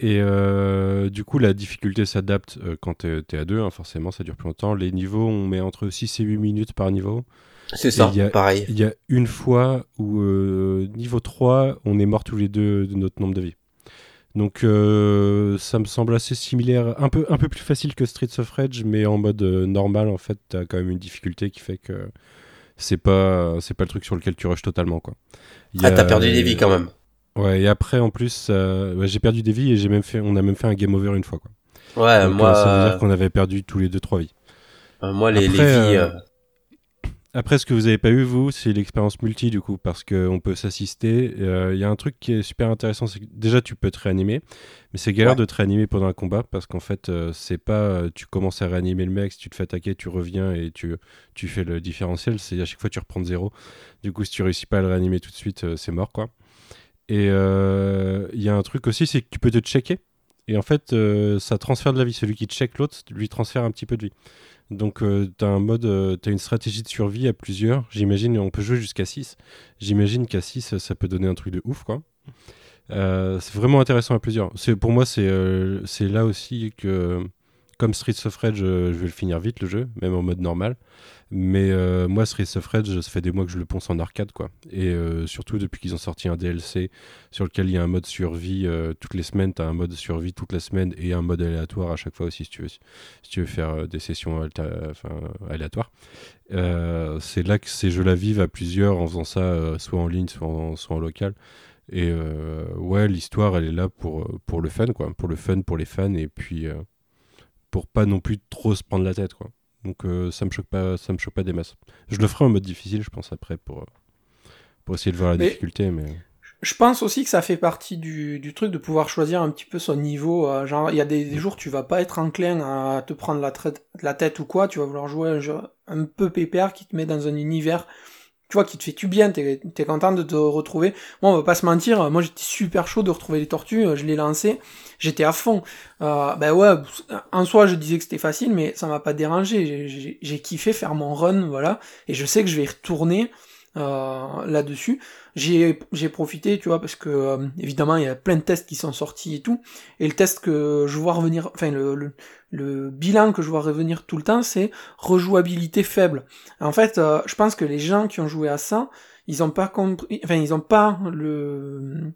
Et euh, du coup, la difficulté s'adapte euh, quand t'es es à deux, hein, forcément, ça dure plus longtemps. Les niveaux, on met entre 6 et 8 minutes par niveau. C'est ça, il y a- pareil. Il y a une fois où, euh, niveau 3, on est morts tous les deux de notre nombre de vies. Donc, euh, ça me semble assez similaire, un peu, un peu plus facile que Streets of Rage, mais en mode euh, normal, en fait, t'as quand même une difficulté qui fait que c'est pas, c'est pas le truc sur lequel tu rushes totalement, quoi. Y Ah, t'as perdu des vies quand même. Ouais, et après, en plus, euh, ouais, j'ai perdu des vies et j'ai même fait, on a même fait un game over une fois, quoi. Ouais, Donc, moi ça veut dire qu'on avait perdu tous les deux trois vies. moi les, les vies Après, ce que vous avez pas eu, vous, c'est l'expérience multi, du coup, parce qu'on peut s'assister. Euh, Il y a un truc qui est super intéressant, c'est que déjà, tu peux te réanimer, mais c'est galère Ouais. de te réanimer pendant un combat, parce qu'en fait, euh, c'est pas euh, tu commences à réanimer le mec, si tu te fais attaquer, tu reviens et tu, tu fais le différentiel, c'est à chaque fois tu reprends de zéro. Du coup, si tu réussis pas à le réanimer tout de suite, c'est mort, quoi. Et il y a un truc aussi, c'est que tu peux te checker. Et en fait, ça transfère de la vie. Celui qui check l'autre, lui transfère un petit peu de vie. Donc, euh, tu as un mode, euh, une stratégie de survie à plusieurs. J'imagine, on peut jouer jusqu'à 6. J'imagine qu'à 6, ça peut donner un truc de ouf, quoi. Euh, c'est vraiment intéressant à plusieurs. Pour moi, euh, c'est là aussi que, comme Streets of Rage, euh, je vais le finir vite, le jeu, même en mode normal. Mais euh, moi, Streets of Rage, ça fait des mois que je le ponce en arcade, quoi. Et euh, surtout depuis qu'ils ont sorti un DLC sur lequel il y a un mode survie toutes les semaines, tu as un mode survie toute la semaine et un mode aléatoire à chaque fois aussi, si tu veux, si tu veux faire des sessions aléatoires. C'est là que ces jeux-là vivent à plusieurs en faisant ça soit en ligne, soit en, soit en local. Et ouais, l'histoire, elle est là pour, pour le fun, quoi. Pour le fun, pour les fans, et puis pour pas non plus trop se prendre la tête, quoi. Donc euh, ça me choque pas, ça me choque pas des masses. Je le ferai en mode difficile, je pense après pour euh, pour essayer de voir la Mais- difficulté, mais Je pense aussi que ça fait partie du, du truc de pouvoir choisir un petit peu son niveau. euh, genre, il y a des, des jours tu vas pas être enclin à te prendre la, la tête ou quoi. Tu vas vouloir jouer un jeu un peu pépère qui te met dans un univers, tu vois, qui te fait du bien. T'es es content de te retrouver. Moi, on va pas se mentir. Moi, j'étais super chaud de retrouver les tortues. euh, Je l'ai lancé. J'étais à fond. Euh, ben ouais, en soi, je disais que c'était facile, mais ça m'a pas dérangé. J'ai- kiffé faire mon run, voilà. Et je sais que je vais retourner euh, là-dessus. J'ai profité, tu vois, parce que euh, évidemment il y a plein de tests qui sont sortis et tout. Et le test que je vois revenir, enfin le, le, bilan que je vois revenir tout le temps, c'est rejouabilité faible. En fait, euh, je pense que les gens qui ont joué à ça, ils ont pas compris, enfin ils ont pas le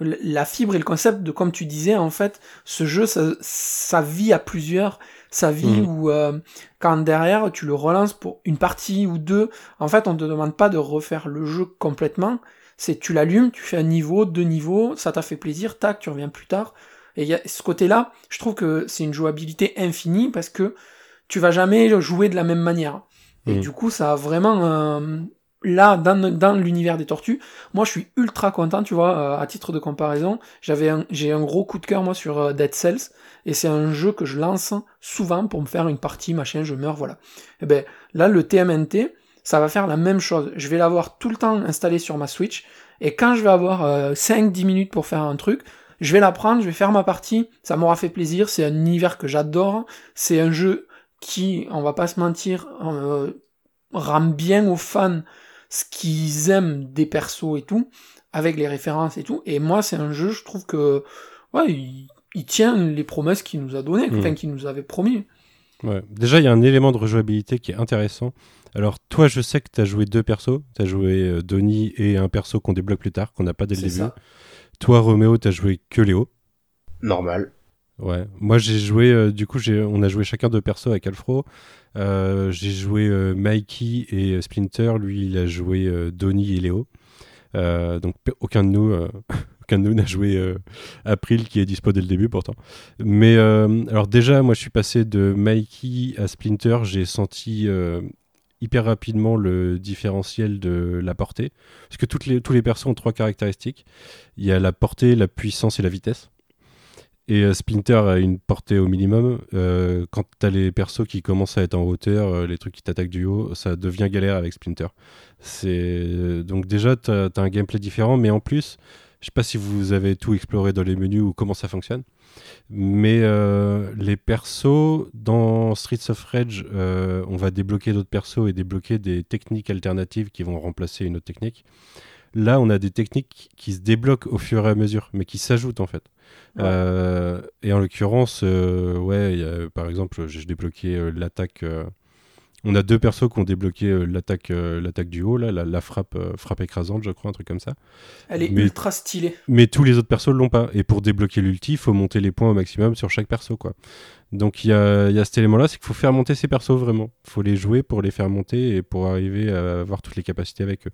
la fibre et le concept de comme tu disais en fait ce jeu ça, ça vit à plusieurs ça vit Mhm. où euh, quand derrière tu le relances pour une partie ou deux en fait on te demande pas de refaire le jeu complètement C'est tu l'allumes, tu fais un niveau, deux niveaux, ça t'a fait plaisir, tac, tu reviens plus tard. Et il y a ce côté-là, je trouve que c'est une jouabilité infinie parce que tu vas jamais jouer de la même manière. Et Mhm. du coup, ça a vraiment euh, là dans, dans l'univers des tortues. Moi, je suis ultra content, tu vois. euh, à titre de comparaison, j'avais j'ai un gros coup de cœur moi sur euh, Dead Cells et c'est un jeu que je lance souvent pour me faire une partie, machin, je meurs, voilà. Et ben là, le TMNT, ça va faire la même chose. Je vais l'avoir tout le temps installé sur ma Switch et quand je vais avoir euh, 5-10 minutes pour faire un truc, je vais la prendre, je vais faire ma partie, ça m'aura fait plaisir, c'est un univers que j'adore, c'est un jeu qui, on va pas se mentir, euh, rend bien aux fans ce qu'ils aiment des persos et tout, avec les références et tout. Et moi, c'est un jeu, je trouve que, ouais, il, il tient les promesses qu'il nous a données, enfin, qu'il nous avait promis. Ouais. Déjà, il y a un élément de rejouabilité qui est intéressant. Alors, toi, je sais que tu as joué deux persos. Tu as joué euh, Donnie et un perso qu'on débloque plus tard, qu'on n'a pas dès le début. ça. Toi, Roméo, tu as joué que Léo. Normal. Ouais. Moi, j'ai joué, euh, du coup, on a joué chacun deux persos avec Alfro. Euh, j'ai joué euh, Mikey et Splinter. Lui, il a joué Donnie et Léo. Donc, aucun de nous. Aucun de nous n'a joué April qui est dispo dès le début pourtant. Mais alors déjà, moi je suis passé de Mikey à Splinter, j'ai senti hyper rapidement le différentiel de la portée. Parce que tous les persos ont trois caractéristiques. Il y a la portée, la puissance et la vitesse. Et euh, Splinter a une portée au minimum. Euh, quand tu as les persos qui commencent à être en hauteur, euh, les trucs qui t'attaquent du haut, ça devient galère avec Splinter. C'est Donc déjà, tu as, un gameplay différent, mais en plus, je sais pas si vous avez tout exploré dans les menus ou comment ça fonctionne. Mais euh, les persos, dans Streets of Rage, euh, on va débloquer d'autres persos et débloquer des techniques alternatives qui vont remplacer une autre technique. Là, on a des techniques qui se débloquent au fur et à mesure, mais qui s'ajoutent en fait. Ouais. Euh, et en l'occurrence, euh, ouais, il y a, par exemple, j'ai débloqué euh, l'attaque. on a deux persos qui ont débloqué l'attaque, l'attaque du haut, là, la, la frappe, frappe écrasante, je crois, un truc comme ça. Elle est Mais- ultra stylée. Mais tous les autres persos l'ont pas. Et pour débloquer l'ulti, il faut monter les points au maximum sur chaque perso, quoi. Donc il y y a cet élément-là, c'est qu'il faut faire monter ces persos vraiment. Il faut les jouer pour les faire monter et pour arriver à avoir toutes les capacités avec eux.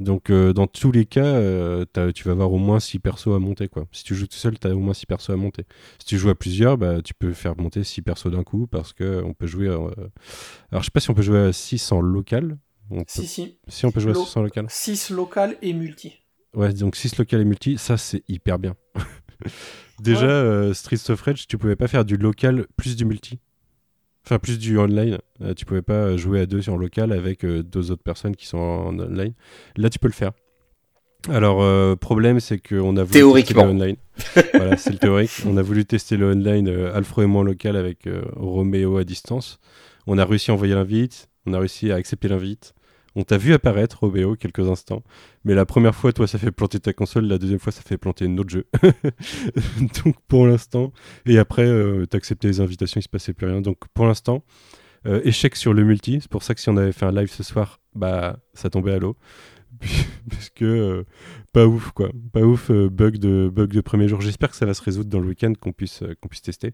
Donc euh, dans tous les cas, euh, tu vas avoir au moins 6 persos à monter, quoi. Si tu joues tout seul, tu as au moins 6 persos à monter. Si tu joues à plusieurs, bah, tu peux faire monter 6 persos d'un coup parce que on peut jouer... euh, Alors je sais pas si on peut jouer à 6 en local. On peut- Si, si. Si on peut jouer à Lo- 6 en local. 6 locales et multi. Ouais, donc 6 local et multi, ça c'est hyper bien. Déjà, Ouais. Streets of Rage, tu pouvais pas faire du local plus du multi. Enfin, plus du online. Euh, tu pouvais pas jouer à deux sur local avec euh, deux autres personnes qui sont en online. Là, tu peux le faire. Alors, euh, problème, c'est qu'on a voulu Théoriquement. tester le online. voilà, c'est le théorique. On a voulu tester le online, euh, Alfro et moi en local avec euh, Roméo à distance. On a réussi à envoyer l'invite. On a réussi à accepter l'invite. On t'a vu apparaître, Roméo, quelques instants. Mais la première fois, toi, ça fait planter ta console. La deuxième fois, ça fait planter notre jeu. Donc, pour l'instant. Et après, euh, t'as accepté les invitations, il se passait plus rien. Donc, pour l'instant, euh, échec sur le multi. C'est pour ça que si on avait fait un live ce soir, bah, ça tombait à l'eau. Parce que euh, pas ouf, quoi. Pas ouf, euh, bug, de, bug de premier jour. J'espère que ça va se résoudre dans le week-end, qu'on puisse, qu'on puisse tester.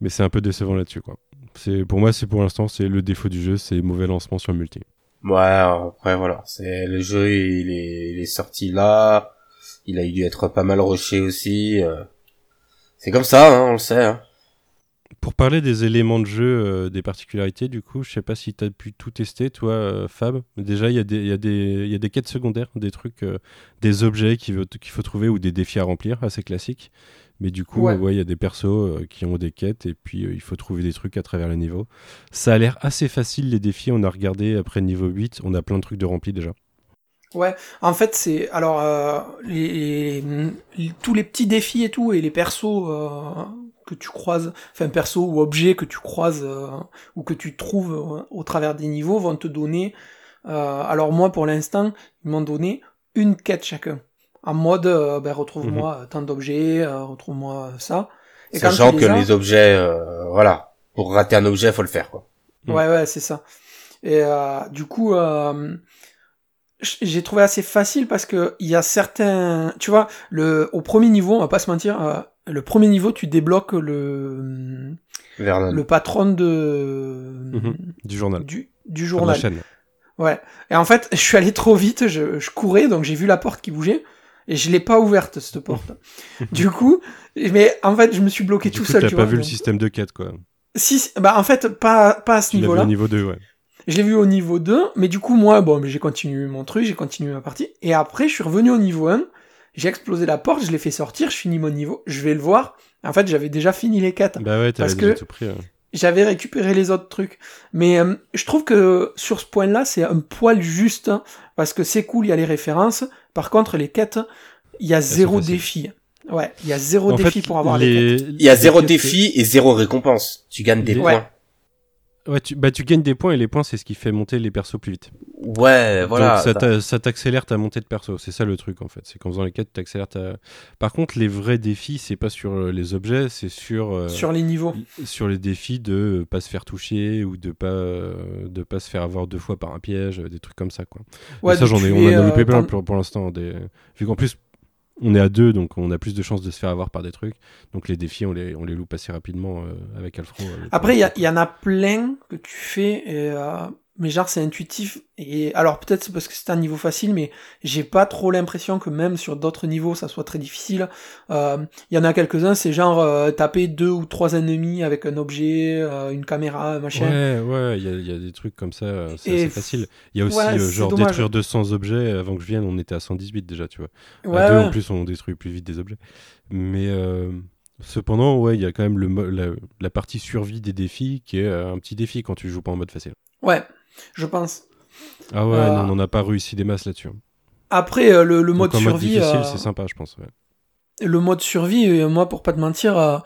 Mais c'est un peu décevant là-dessus, quoi. C'est, pour moi, c'est pour l'instant, c'est le défaut du jeu, c'est mauvais lancement sur multi. Ouais, après voilà, c'est le jeu, il est, il est sorti là, il a dû être pas mal rushé aussi. euh. C'est comme ça, hein, on le sait. Hein. Pour parler des éléments de jeu, euh, des particularités, du coup, je sais pas si tu as pu tout tester, toi, euh, Fab. Déjà, il y, a des- y, y a quêtes secondaires, des trucs, euh, des objets qu'il qu'il faut trouver ou des défis à remplir, assez classiques. Mais du coup, Ouais. ouais, il y a des persos euh, qui ont des quêtes et puis euh, il faut trouver des trucs à travers les niveaux. Ça a l'air assez facile, les défis. On a regardé après niveau 8, on a plein de trucs de remplis déjà. Ouais, en fait, c'est. Alors, euh, les, les- tous les petits défis et tout, et les persos que tu croises, enfin, persos ou objets que tu croises ou que tu trouves au travers des niveaux vont te donner. alors, moi, pour l'instant, ils m'ont donné une quête chacun. En mode, euh, ben, retrouve-moi tant d'objets, euh, retrouve-moi ça. Et quand tu Sachant que as- les objets, euh, voilà, pour rater un objet, faut le faire, quoi. Mm. Ouais, ouais, c'est ça. Et euh, du coup, euh, j'ai trouvé assez facile parce que il y a certains, tu vois, le au premier niveau, on va pas se mentir, euh, le premier niveau, tu débloques le le patron de Mhm. Du journal. du du de journal. la chaîne. Ouais. Et en fait, je suis allé trop vite, je, je courais, donc j'ai vu la porte qui bougeait. Et je l'ai pas ouverte, cette porte. du coup, mais en fait, je me suis bloqué Du tout coup, seul, t'as tu pas vois. vu le système de quête, quoi. Si, bah en fait, pas, pas à ce niveau-là. au niveau 2, ouais. Je l'ai vu au niveau 2, mais du coup, moi, bon, mais j'ai continué mon truc, j'ai continué ma partie. Et après, je suis revenu au niveau 1, j'ai explosé la porte, je l'ai fait sortir, je finis mon niveau, je vais le voir. En fait, j'avais déjà fini les quêtes. Bah ouais, t'avais déjà que- tout pris. ouais. J'avais récupéré les autres trucs. Mais euh, je trouve que sur ce point-là, c'est un poil juste, hein, parce que c'est cool, il y a les références. Par contre, les quêtes, il y a zéro défi. Ouais, il y a zéro En défi fait, pour avoir les, quêtes. Il y a zéro défi et zéro récompense. Tu gagnes des Les- points. Ouais, tu, bah, tu gagnes des points et les points, c'est ce qui fait monter les persos plus vite. Ouais, voilà. Donc ça t'a- ça t'accélère ta montée de perso. C'est ça le truc en fait. C'est qu'en faisant les quêtes, t'accélères ta. Par contre, les vrais défis, c'est pas sur euh, les objets, c'est sur euh, Sur les niveaux. sur les défis de pas se faire toucher ou de pas euh, de pas se faire avoir deux fois par un piège, des trucs comme ça quoi. Et ça j'en ai, on a euh, loupé plein pour, pour l'instant. Des... Vu qu'en plus on est à deux, donc on a plus de chances de se faire avoir par des trucs. Donc les défis, on les, on les loupe assez rapidement euh, avec Alfro. euh, Après, il y, en a plein que tu fais, et, euh, mais genre c'est intuitif. Et alors peut-être c'est parce que c'est un niveau facile, mais j'ai pas trop l'impression que même sur d'autres niveaux ça soit très difficile. Euh, Il y en a quelques-uns, c'est genre euh, taper deux ou trois ennemis avec un objet, euh, une caméra, un machin. Ouais, ouais, il y, a- il y a des trucs comme ça, euh, c'est assez facile. Il y a aussi ouais, euh, genre dommage. détruire 200 objets. Avant que je vienne, on était à 118 déjà, tu vois. Ouais, à deux, ouais. en plus, on détruit plus vite des objets. Mais euh, cependant, ouais, il y a quand même le la, la partie survie des défis qui est euh, un petit défi quand tu joues pas en mode facile. Ouais, je pense. Ah ouais, Euh, non, on n'en a pas réussi des masses là-dessus. Après euh, le, Donc, mode mode survie, difficile, euh, c'est sympa, je pense. ouais. le mode survie, euh, moi pour pas te mentir, euh,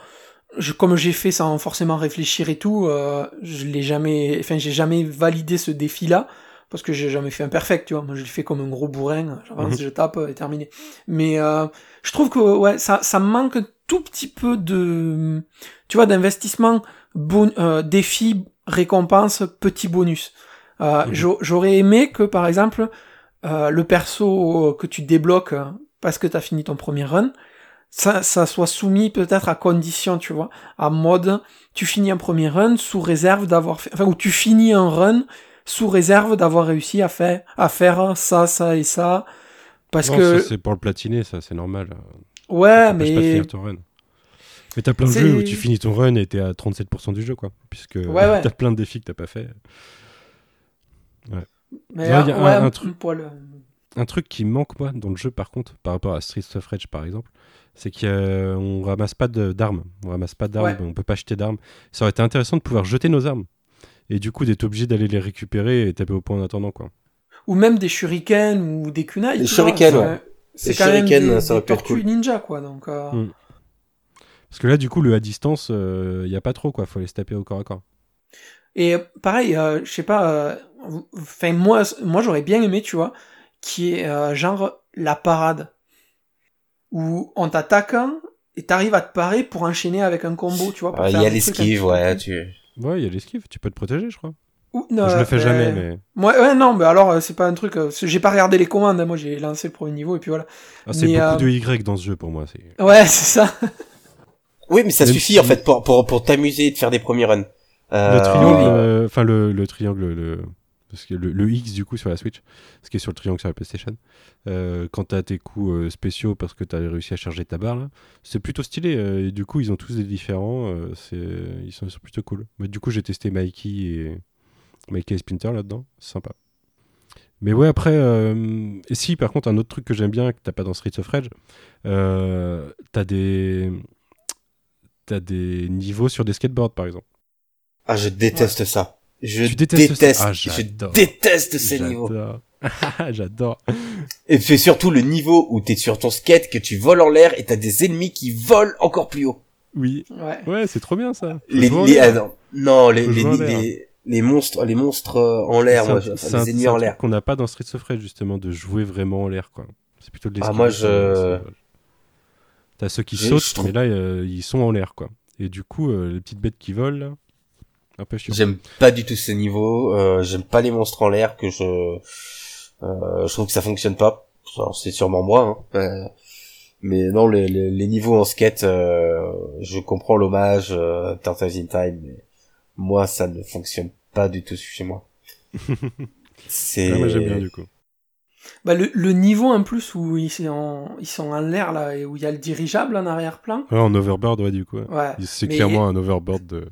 je, comme j'ai fait sans forcément réfléchir et tout, euh, je l'ai jamais, enfin j'ai jamais validé ce défi-là parce que j'ai jamais fait un perfect, tu vois. Moi je l'ai fait comme un gros bourrin, j'avance, Mhm. je tape et terminé. Mais euh, je trouve que ouais, ça, ça manque un tout petit peu de, tu vois, d'investissement, bon, euh, défi, récompense, petit bonus. Euh, Mhm. j'au- J'aurais aimé que par exemple euh, le perso que tu débloques euh, parce que t'as fini ton premier run, ça, ça soit soumis peut-être à condition, tu vois, à mode, tu finis un premier run sous réserve d'avoir fait, enfin, ou tu finis un run sous réserve d'avoir réussi à faire, à faire ça, ça et ça, parce Non, que, c'est pour le platiner, ça, c'est normal. ouais, Ça pas mais, finir ton run. Mais t'as plein de jeux où tu finis ton run et t'es à 37% du jeu, quoi. Puisque Ouais, ouais. t'as plein de défis que t'as pas fait. Mais, Ouais, y a euh, un- truc- poil, euh, Un truc qui manque, moi, dans le jeu, par contre, par rapport à Streets of Rage, par exemple, c'est qu'on ramasse pas de- d'armes. On ramasse pas d'armes, Ouais. on peut pas acheter d'armes. Ça aurait été intéressant de pouvoir jeter nos armes. Et du coup, d'être obligé d'aller les récupérer et taper au point en attendant, quoi. ou même des shurikens ou des kunai. Les vois, shurikens, c'est- ouais. C'est Les quand même shurikens, des, ça aurait des pu être tortues cool. ninja, quoi, donc, euh, Mm. Parce que là, du coup, le à distance, il y a pas trop, quoi. Faut aller se taper au corps à corps. Et pareil, euh, je sais pas, euh, enfin moi, moi j'aurais bien aimé, tu vois, qui est euh, genre la parade où on t'attaque et t'arrives à te parer pour enchaîner avec un combo, tu vois. Ah, Il y a l'esquive, ouais. Tu... Ouais, il y a l'esquive, tu peux te protéger, je crois. Ou- non, je le fais euh, jamais, mais. Ouais, ouais, non, mais alors c'est pas un truc. euh, j'ai pas regardé les commandes, hein, moi j'ai lancé le premier niveau et puis voilà. Ah, c'est beaucoup euh, de Y dans ce jeu pour moi. c'est- Ouais, c'est ça. Oui, mais ça Même suffit si- en fait pour pour pour t'amuser et de faire des premiers runs. Euh, Le triangle, oui. euh, enfin le, le triangle, le, parce que le, le X du coup sur la Switch, ce qui est sur le triangle sur la PlayStation, euh, quand t'as tes coups euh, spéciaux parce que t'as réussi à charger ta barre c'est plutôt stylé. euh, et du coup, ils ont tous des différents, euh, c'est, ils sont, ils sont plutôt cool. Mais du coup, j'ai testé Mikey et Mikey et Splinter là-dedans, c'est sympa. Mais ouais, après, euh, et si par contre, un autre truc que j'aime bien que t'as pas dans Streets of Rage, euh, t'as des, t'as des niveaux sur des skateboards par exemple. Ah, je déteste ça. Je Tu détestes ça déteste, Ah, je déteste ces niveaux. J'adore. J'adore. Et c'est surtout le niveau où t'es sur ton skate, que tu voles en l'air et t'as des ennemis qui volent encore plus haut. Oui. Ouais. Ouais, c'est trop bien ça. Les, ah, non, non, les, monstres, les monstres euh, en l'air, enfin, un- les ennemis en truc l'air. qu'on n'a pas dans Streets of Rage justement de jouer vraiment en l'air quoi. C'est plutôt de Ah, moi, je- T'as ceux qui sautent, mais là euh, ils sont en l'air quoi. Et du coup, euh, les petites bêtes qui volent, là. J'aime pas du tout ces niveaux, euh, j'aime pas les monstres en l'air, que je, euh, je trouve que ça fonctionne pas. C'est sûrement moi, hein. Euh, mais non, les, les, les niveaux en skate, euh, je comprends l'hommage, euh, Turtles in Time, mais moi, ça ne fonctionne pas du tout chez moi. C'est. Ah, j'aime bien du coup. Bah, le, le niveau en plus où ils sont en, ils sont en l'air là et où il y a le dirigeable en arrière-plan. Ouais, en overboard, ouais, du coup. ouais. C'est clairement un overboard de.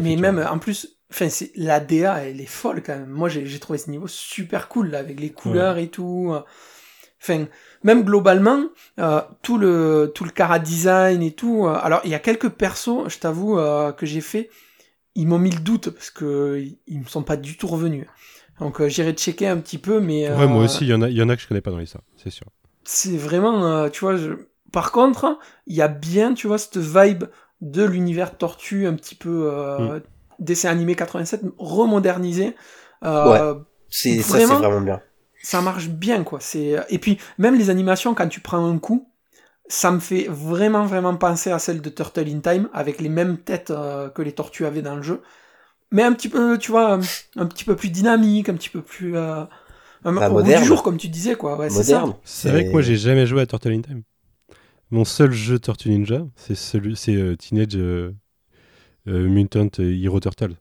Mais même en plus, enfin la DA, elle est folle quand même. Moi j'ai trouvé ce niveau super cool là avec les couleurs et tout. Enfin même globalement euh, tout le tout le cara design et tout. euh, alors il y a quelques persos, je t'avoue euh, que j'ai fait, ils m'ont mis le doute parce que ils me sont pas du tout revenus. Donc euh, j'irai checker un petit peu, mais Ouais, moi euh, aussi, il y, en a- il y en a que je connais pas dans les ça, c'est sûr. c'est vraiment, euh, tu vois, je... par contre, il y a bien, tu vois, cette vibe de l'univers tortue, un petit peu euh, Mm. dessin animé 87, remodernisé. Euh, C'est ça, c'est Vraiment vraiment bien. Ça marche bien, quoi. C'est Et puis, même les animations, quand tu prends un coup, ça me fait vraiment, vraiment penser à celle de Turtle in Time, avec les mêmes têtes euh, que les tortues avaient dans le jeu. Mais un petit peu, tu vois, un, un petit peu plus dynamique, un petit peu plus... Euh, un, Bah, au moderne. du jour, comme tu disais, quoi. Ouais, c'est ça. C'est vrai que moi j'ai jamais joué à Turtle in Time. Mon seul jeu Tortue Ninja, c'est celui, c'est euh, Teenage euh, euh, Mutant Hero Turtle,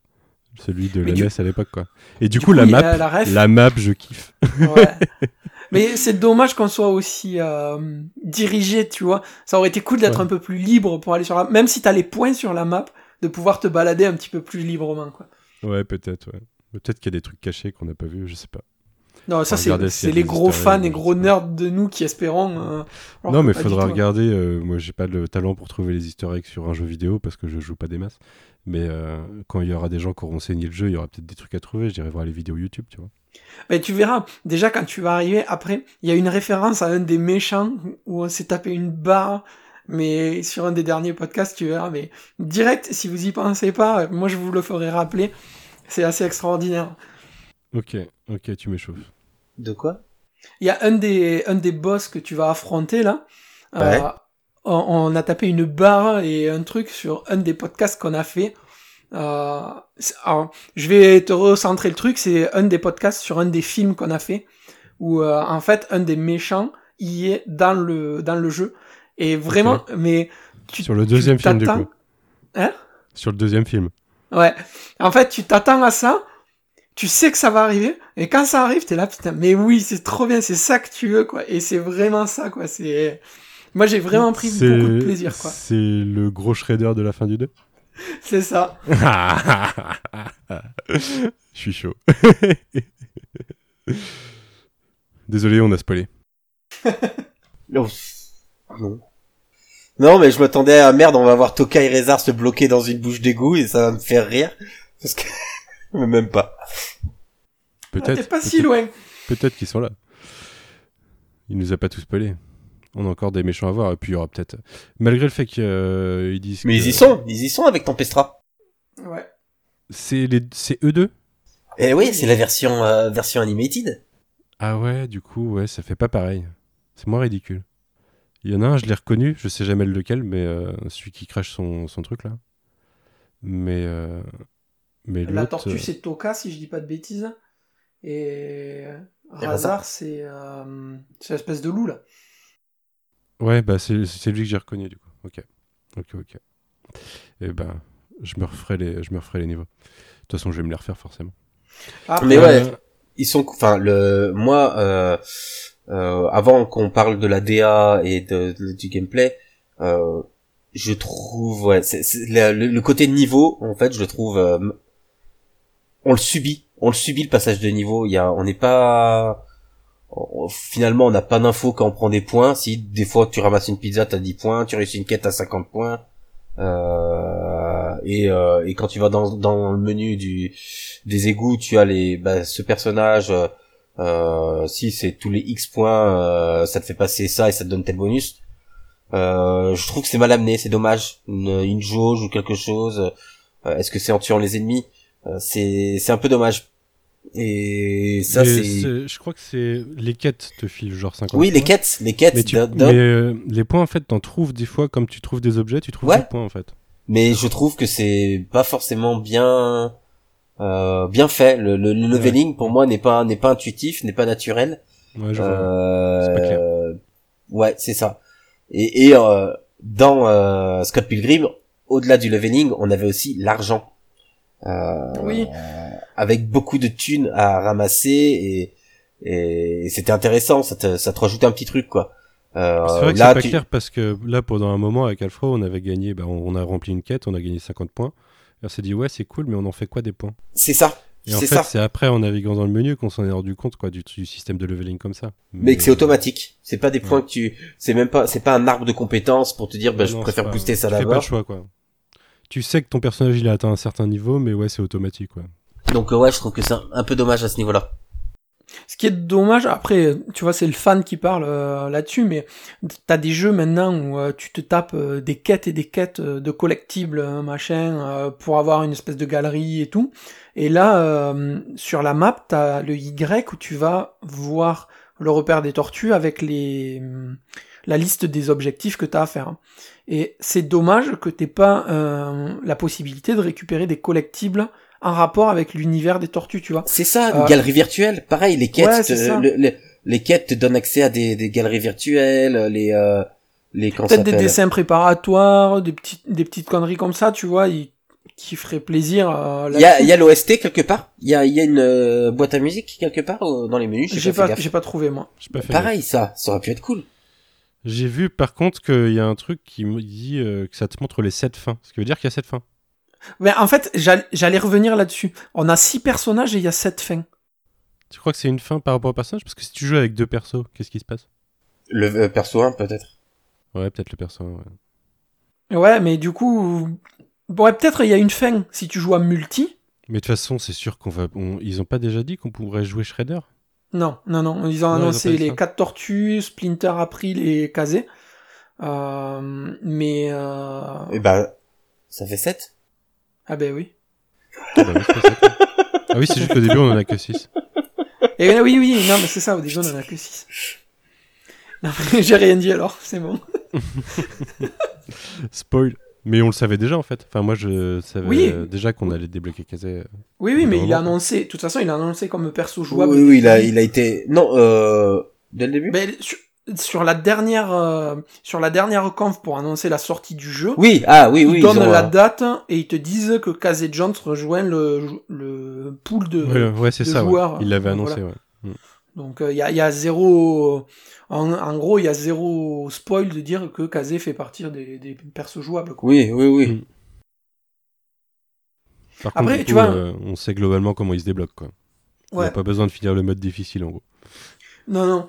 celui de Mais la du- NES à l'époque quoi. Et du, Du coup, la map, la ref. la map, je kiffe. Ouais. Mais c'est dommage qu'on soit aussi euh, dirigé, tu vois. Ça aurait été cool d'être Ouais. un peu plus libre pour aller sur la... Même si t'as les points sur la map, de pouvoir te balader un petit peu plus librement, quoi. Ouais, peut-être. Ouais. Peut-être qu'il y a des trucs cachés qu'on n'a pas vus, je sais pas. Non, ça c'est les gros fans et gros nerds de nous qui espérons. euh, non, mais faudra hein. regarder. euh, moi, j'ai pas le talent pour trouver les Easter eggs sur un jeu vidéo parce que je joue pas des masses. Mais euh, quand il y aura des gens qui auront saigné le jeu, il y aura peut-être des trucs à trouver. J'irai voir les vidéos YouTube, tu vois. Mais tu verras, déjà quand tu vas arriver, après, il y a une référence à un des méchants où on s'est tapé une barre, mais sur un des derniers podcasts, tu verras, mais direct, si vous y pensez pas, moi je vous le ferai rappeler, c'est assez extraordinaire. Ok, ok, tu m'échauffes. De quoi? Il y a un des, un des boss que tu vas affronter là, Ouais. euh, on, on a tapé une barre et un truc sur un des podcasts qu'on a fait. Euh, alors, je vais te recentrer le truc, c'est un des podcasts sur un des films qu'on a fait, où euh, en fait un des méchants y est dans le, dans le jeu. Et vraiment, mais tu, Sur le tu deuxième film, du coup. Hein Sur le deuxième film. Ouais. En fait, tu t'attends à ça, tu sais que ça va arriver, et quand ça arrive, t'es là, putain, mais oui, c'est trop bien, c'est ça que tu veux, quoi. Et c'est vraiment ça, quoi. C'est, moi, j'ai vraiment pris C'est- beaucoup de plaisir, quoi. C'est le gros shredder de la fin du 2. C'est ça. Je suis chaud. Désolé, on a spoilé. Non. Non. Non, mais je m'attendais à merde, on va voir Tokai et Rezar se bloquer dans une bouche d'égout et ça va me faire rire. Parce que, mais même pas. Ah, Peut-être. T'es pas si peut-être- loin. Peut-être qu'ils sont là. Il nous a pas tout spoilé. On a encore des méchants à voir. Et puis il y aura peut-être. Malgré le fait qu'ils disent. Mais que- ils y sont, ils y sont avec Tempestra. Ouais. C'est les... c'est eux deux? Eh oui, c'est la version, euh, version animated. Ah ouais, du coup, ouais, ça fait pas pareil. C'est moins ridicule. Il y en a un, je l'ai reconnu, je sais jamais lequel, mais euh, celui qui crache son, son truc là. Mais, euh, mais La tortue, euh, c'est Toka, si je dis pas de bêtises. Et, Et Razar, c'est, euh, c'est l'espèce de loup, là. Ouais, bah c'est c'est lui que j'ai reconnu du coup. Ok, ok, ok. Et ben, je me referai les, je me referai les niveaux. De toute façon, je vais me les refaire forcément. Après, Mais ouais. Ils sont, enfin, le, moi, avant qu'on parle de la DA et du gameplay, euh, je trouve, ouais, le, côté niveau, en fait, je le trouve, euh, on le subit, on le subit le passage de niveau. Il y a, on n'est pas, finalement, on n'a pas d'infos quand on prend des points. Si des fois tu ramasses une pizza, t'as 10 points, tu réussis une quête à 50 points. Euh, et, euh, et quand tu vas dans, dans le menu du des égouts, tu as les bah, ce personnage. Euh, si c'est tous les X points, euh, ça te fait passer ça et ça te donne tel bonus. Euh, je trouve que c'est mal amené, c'est dommage. Une, une jauge ou quelque chose. euh, Est-ce que c'est en tuant les ennemis Euh, C'est c'est un peu dommage. Et ça c'est Je crois que c'est les quêtes te filent genre 50 oui les points. quêtes, les quêtes. Mais, tu- les points en fait, t'en trouves des fois comme tu trouves des objets, tu trouves Ouais. des points en fait. mais je trouve que c'est pas forcément bien euh, bien fait. Le, le, le leveling pour moi n'est pas n'est pas intuitif, n'est pas naturel. Ouais, je vois. Euh, C'est pas clair. Ouais, c'est ça. Et, et euh, dans euh, Scott Pilgrim, au-delà du leveling, on avait aussi l'argent. euh, Oui. avec beaucoup de thunes à ramasser et et c'était intéressant. Ça te ça te rajoutait un petit truc quoi. Euh, C'est vrai que c'est pas tu- clair parce que là, pendant un moment, avec Alpha, on avait gagné, bah, on on a rempli une quête, on a gagné 50 points. Et on s'est dit, ouais, c'est cool, mais on en fait quoi des points? C'est ça. Et en C'est fait, ça. c'est après, en naviguant dans le menu, qu'on s'en est rendu compte quoi, du, du système de leveling comme ça. Mais que c'est automatique. C'est pas des points que tu, c'est même pas, c'est pas un arbre de compétences pour te dire, bah, je préfère pas- booster ça tu fais pas le choix, quoi. Tu sais que ton personnage, il a atteint un certain niveau, mais ouais, c'est automatique, quoi. Donc euh, ouais, je trouve que c'est un, un peu dommage à ce niveau-là. Ce qui est dommage, après, tu vois, c'est le fan qui parle euh, là-dessus, mais t'as des jeux maintenant où euh, tu te tapes euh, des quêtes et des quêtes de collectibles, machin, pour avoir une espèce de galerie et tout. Et là, sur la map, t'as le Y où tu vas voir le repère des tortues avec les la liste des objectifs que t'as à faire. Et c'est dommage que t'aies pas la possibilité de récupérer des collectibles en rapport avec l'univers des tortues, tu vois. C'est ça, une Euh, galerie virtuelle. Pareil, les quêtes, Ouais, te- le- le- les quêtes te donnent accès à des, des galeries virtuelles, les, euh, les, Peut-être des dessins préparatoires, des petites, des petites conneries comme ça, tu vois, qui feraient plaisir. euh, Il y a, il y a l'OST quelque part? Il y a, il y a une euh, boîte à musique quelque part euh, dans les menus? J'ai pas, gaffe. j'ai pas trouvé moi. J'ai pas fait gaffe. Pareil, ça, ça aurait pu être cool. J'ai vu, par contre, qu'il y a un truc qui me dit euh, que ça te montre les 7 fins. Ce qui veut dire qu'il y a 7 fins. Mais en fait, j'all- j'allais revenir là-dessus. On a six personnages et il y a sept fins. Tu crois que c'est une fin par rapport au personnage? Parce que si tu joues avec deux persos, qu'est-ce qui se passe? Le euh, perso 1 peut-être. Ouais, peut-être le perso. ouais. Ouais, mais du coup, ouais, peut-être il y a une fin si tu joues à multi. Mais de toute façon, c'est sûr qu'on va. on- Ils ont pas déjà dit qu'on pourrait jouer Shredder? Non, non, non. Ils ont Non, ils ont annoncé les ça. quatre tortues, Splinter, April et Kazé. Euh, mais euh... Et bah, ça fait 7 ah ben oui. Ah bah oui, c'est. Ah oui, juste qu'au début, on en a que 6. Et oui, oui, non, mais c'est ça. Au début, on en a que six. Non, mais j'ai rien dit alors. C'est bon. Spoil. Mais on le savait déjà en fait. Enfin, moi je savais Oui. euh, déjà qu'on allait débloquer Kazé. Oui, oui, mais il a annoncé. De toute façon, il a annoncé comme perso jouable. Oui, oui, il a, il a été... Non, euh... Dès le début? Ben, sur, sur la dernière, euh, sur la dernière conf pour annoncer la sortie du jeu, Oui, ah oui, ils oui. donnent ils ont, la euh, date et ils te disent que Kazé Jones rejoint le, le pool de. Ouais, ouais, c'est ça. ouais. joueurs, Il l'avait euh, annoncé, voilà. ouais. Donc il y, a, y a zéro. En, en gros, il y a zéro spoil de dire que Kazé fait partie des, des persos jouables. Quoi. Oui, oui, oui. Mm. Par Après, contre, tu coup, vois- euh, on sait globalement comment il se débloque quoi. On Ouais. n'a pas besoin de finir le mode difficile en gros. Non, non.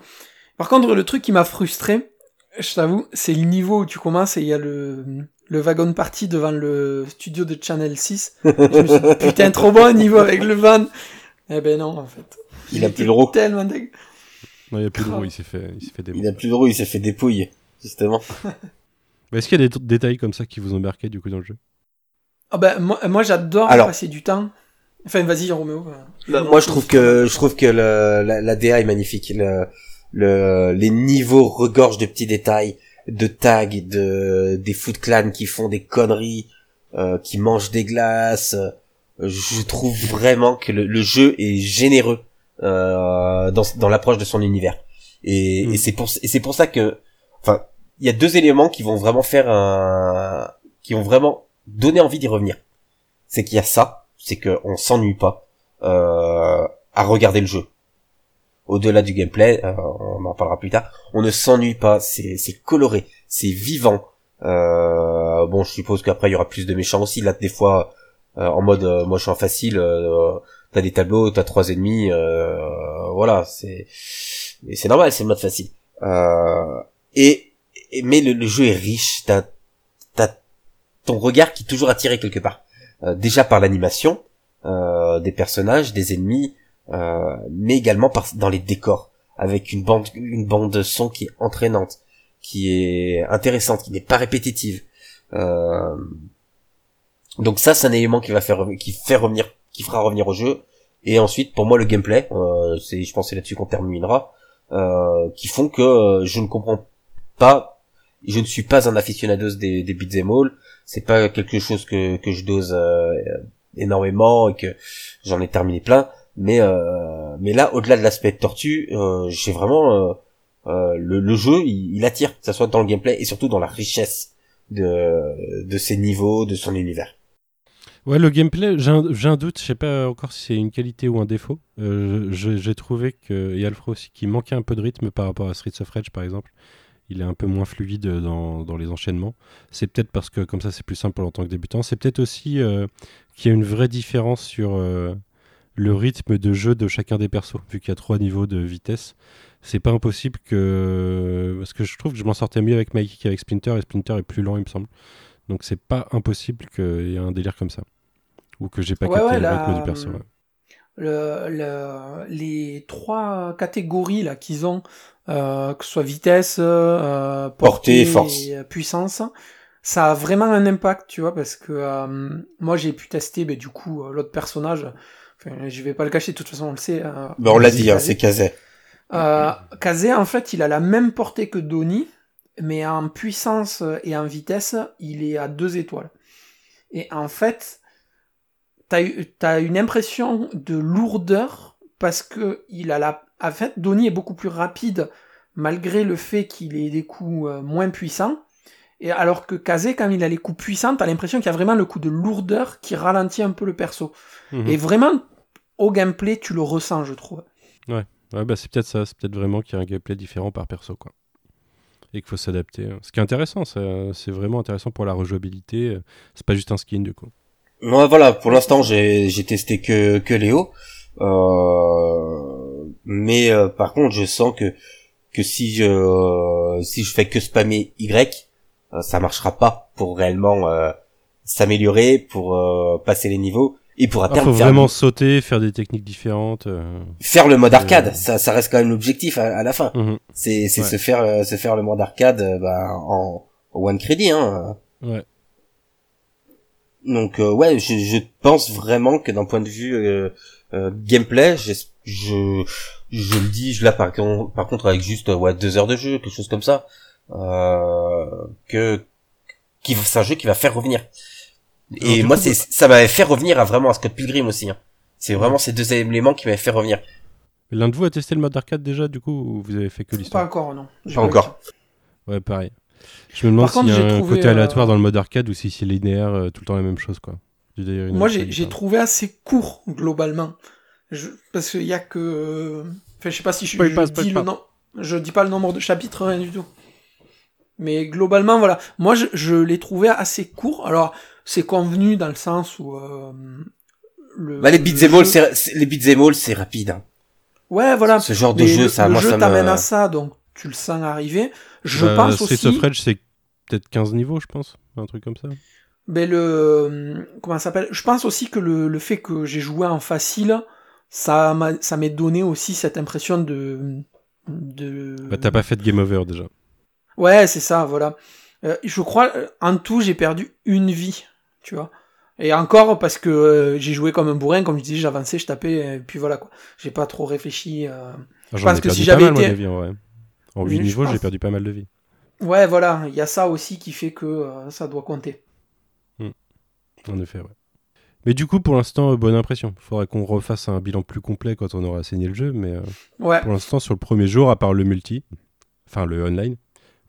Par contre, le truc qui m'a frustré, je t'avoue, c'est le niveau où tu commences et il y a le, le wagon party devant le studio de Channel 6. Je me suis dit, putain, trop bon niveau avec le van. Eh ben non, en fait. Il a plus le roux. Tellement Non, il a plus de Grave. roue, il s'est fait, il s'est fait. Il a plus de roue, il s'est fait dépouille, justement. Mais Est-ce qu'il y a des t- détails comme ça qui vous ont marqué du coup dans le jeu? Ah ben, moi, moi j'adore Alors. passer du temps. Enfin, vas-y, Roméo. Non, moi, je trouve que je trouve que le, la, la DA est magnifique. Le, le, les niveaux regorgent de petits détails, de tags, de des Foot Clan qui font des conneries, euh, qui mangent des glaces. Je trouve vraiment que le, le jeu est généreux euh, dans, dans l'approche de son univers. Et, Mm. et c'est pour et c'est pour ça que, enfin, il y a deux éléments qui vont vraiment faire un, qui vont vraiment donner envie d'y revenir. C'est qu'il y a ça, c'est qu'on s'ennuie pas euh, à regarder le jeu. Au-delà du gameplay, euh, on en parlera plus tard, on ne s'ennuie pas, c'est coloré, c'est vivant. Euh, bon, je suppose qu'après il y aura plus de méchants aussi. Là, des fois, euh, en mode moi je suis en facile, t'as des tableaux, t'as trois ennemis, voilà, c'est c'est normal, c'est le mode facile. Et, mais le, jeu est riche, t'as t'as ton regard qui est toujours attiré quelque part. Déjà par l'animation des personnages, des ennemis, euh, mais également par, dans les décors, avec une bande une bande de son qui est entraînante, qui est intéressante, qui n'est pas répétitive. Euh, donc ça, c'est un élément qui va faire qui fait revenir, qui fera revenir au jeu. Et ensuite, pour moi, le gameplay, euh, c'est, je pense, là-dessus qu'on terminera, euh, qui font que euh, je ne comprends pas, je ne suis pas un aficionados des, des beat'em all. C'est pas quelque chose que que je dose euh, énormément et que j'en ai terminé plein. Mais euh, mais là, au-delà de l'aspect tortue, euh, j'ai vraiment euh, euh, le, le jeu, il, il attire, que ça soit dans le gameplay et surtout dans la richesse de de ses niveaux, de son univers. Ouais, le gameplay, j'ai un, un doute, je sais pas encore si c'est une qualité ou un défaut. Euh, j'ai trouvé que, et Alfred aussi, qu'il manquait un peu de rythme par rapport à Streets of Rage par exemple. Il est un peu moins fluide dans, dans les enchaînements. C'est peut-être parce que comme ça c'est plus simple en tant que débutant. C'est peut-être aussi euh, qu'il y a une vraie différence sur euh, le rythme de jeu de chacun des persos, vu qu'il y a trois niveaux de vitesse. C'est pas impossible que. Parce que je trouve que je m'en sortais mieux avec Mikey qu'avec Splinter, et Splinter est plus lent, il me semble. Donc c'est pas impossible qu'il y ait un délire comme ça. Ou que j'ai pas Ouais, capté ouais, le la- rythme du perso. ouais. le, le- les trois catégories là qu'ils ont, euh, que ce soit vitesse, euh, Portée force. et euh, puissance, ça a vraiment un impact, tu vois, parce que euh, moi j'ai pu tester, ben, du coup, euh, l'autre personnage, enfin, je vais pas le cacher, de toute façon on le sait. euh, Ben, on l'a dit, hein, c'est Kazé. Euh, Kazé, en fait, il a la même portée que Donnie, mais en puissance et en vitesse, il est à deux étoiles. Et en fait, t'as eu- t'as une impression de lourdeur parce que il a la. En fait, Donnie est beaucoup plus rapide malgré le fait qu'il ait des coups euh, moins puissants. Et alors que Kazé, quand il a les coups puissants, t'as l'impression qu'il y a vraiment le coup de lourdeur qui ralentit un peu le perso. Mhm. Et vraiment, au gameplay, tu le ressens, je trouve. Ouais, bah c'est peut-être ça, c'est peut-être vraiment qu'il y a un gameplay différent par perso, quoi. Et qu'il faut s'adapter. Ce qui est intéressant, ça- c'est vraiment intéressant pour la rejouabilité. C'est pas juste un skin, du coup. Moi, voilà, pour l'instant, j'ai j'ai testé que que Léo. Euh, mais euh, par contre, je sens que que si je euh, si je fais que spammer Y, euh, ça marchera pas pour réellement euh, s'améliorer, pour euh, passer les niveaux Il terme faut faire, vraiment sauter, faire des techniques différentes. euh. faire le mode arcade. Euh. Ça, ça reste quand même l'objectif à, à la fin. Mhm. C'est c'est Ouais. se faire euh, se faire le mode arcade bah, en, en one crédit. Hein. Ouais. Donc euh, ouais, je, je pense vraiment que d'un point de vue gameplay, je, je je le dis, je là par, con- par contre avec juste ouais deux heures de jeu, quelque chose comme ça, euh, que qui c'est un jeu qui va faire revenir. Et moi coup, c'est ça m'avait fait revenir à vraiment à Scott Pilgrim aussi. Hein. C'est vraiment ces deux éléments qui m'avaient fait revenir. L'un de vous a testé le mode arcade déjà, du coup, ou vous avez fait que Pas l'histoire encore, non. Pas encore. Ouais, pareil. Je me demande Par contre, s'il y a j'ai un côté euh, aléatoire dans le mode arcade ou si c'est linéaire, euh, tout le temps la même chose, quoi. Moi, j'ai trouvé assez court, globalement. Je, parce qu'il y a que... Enfin, je sais pas si je, je pas, spoil dis pas. le nom... Je dis pas le nombre de chapitres, rien du tout. Mais globalement, voilà. Moi, je, je l'ai trouvé assez court. Alors, c'est convenu dans le sens où... euh, le, Bah les all, jeu- c'est c'est- les beat'em all, c'est rapide. Hein. Ouais, voilà. Ce genre de Mais jeu, le, ça, le moi, jeu ça t'amène me- à ça, donc tu le sens arriver. Je Bah, pense Streets aussi... of Rage, c'est peut-être 15 niveaux, je pense. Un truc comme ça. Ben le comment ça s'appelle? Je pense aussi que le, le fait que j'ai joué en facile, ça m'a ça m'est donné aussi cette impression de de. Bah, t'as pas fait de game over déjà. Ouais, c'est ça, voilà. Euh, je crois en tout j'ai perdu une vie, tu vois. Et encore parce que euh, j'ai joué comme un bourrin, comme je disais, j'avançais, je tapais, et puis voilà quoi. J'ai pas trop réfléchi. euh. Ah, J'en pense que si j'avais été- vie, en vrai. En Oui, 8 je niveaux, j'ai perdu pas mal de vie. Ouais, voilà, il y a ça aussi qui fait que euh, ça doit compter. En effet, ouais. Mais du coup, pour l'instant, euh, bonne impression. Faudrait qu'on refasse un bilan plus complet quand on aura saigné le jeu, mais Ouais. pour l'instant, sur le premier jour, à part le multi, enfin le online,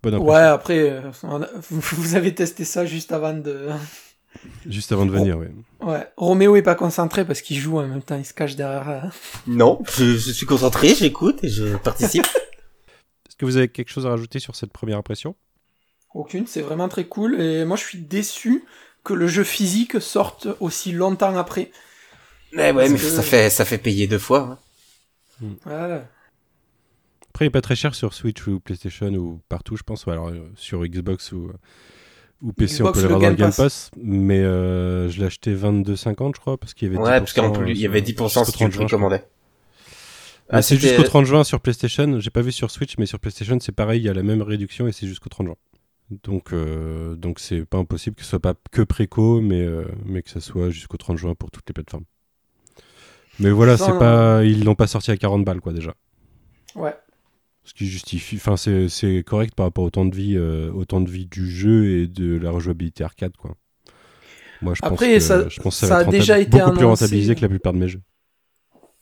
bonne impression. Ouais, après, vous avez testé ça juste avant de. Juste avant de venir, ouais. Ouais, Roméo est pas concentré parce qu'il joue en même temps, il se cache derrière. euh. Non, je, je suis concentré, j'écoute et je participe. Est-ce que vous avez quelque chose à rajouter sur cette première impression? Aucune, c'est vraiment très cool. Et moi, je suis déçu que le jeu physique sorte aussi longtemps après. mais ouais, Parce mais que- ça fait ça fait payer deux fois. hein. Ouais. Après, il est pas très cher sur Switch ou PlayStation ou partout, je pense. Ou alors euh, sur Xbox ou, ou PC, on peut le l'avoir dans le Game Game Pass. Mais euh, je l'ai acheté 22,50, je crois, parce qu'il y avait Ouais, 10%, parce qu'en plus, il y avait 10% jusqu'au si tu 30 le précommandais. Ah, c'est jusqu'au 30 juin sur PlayStation. J'ai pas vu sur Switch, mais sur PlayStation, c'est pareil, il y a la même réduction et c'est jusqu'au 30 juin. Donc, euh, donc c'est pas impossible que ce soit pas que préco, mais, euh, mais que ça soit jusqu'au 30 juin pour toutes les plateformes. Mais voilà, c'est pas, ils l'ont pas sorti à 40 balles, quoi, déjà. Ouais. Ce qui justifie, enfin, c'est, correct par rapport au temps de vie, euh, au temps de vie du jeu et de la rejouabilité arcade, quoi. Moi, je Après, pense que ça- je pense que ça, ça va a être déjà été beaucoup plus annoncé. rentabilisé que la plupart de mes jeux.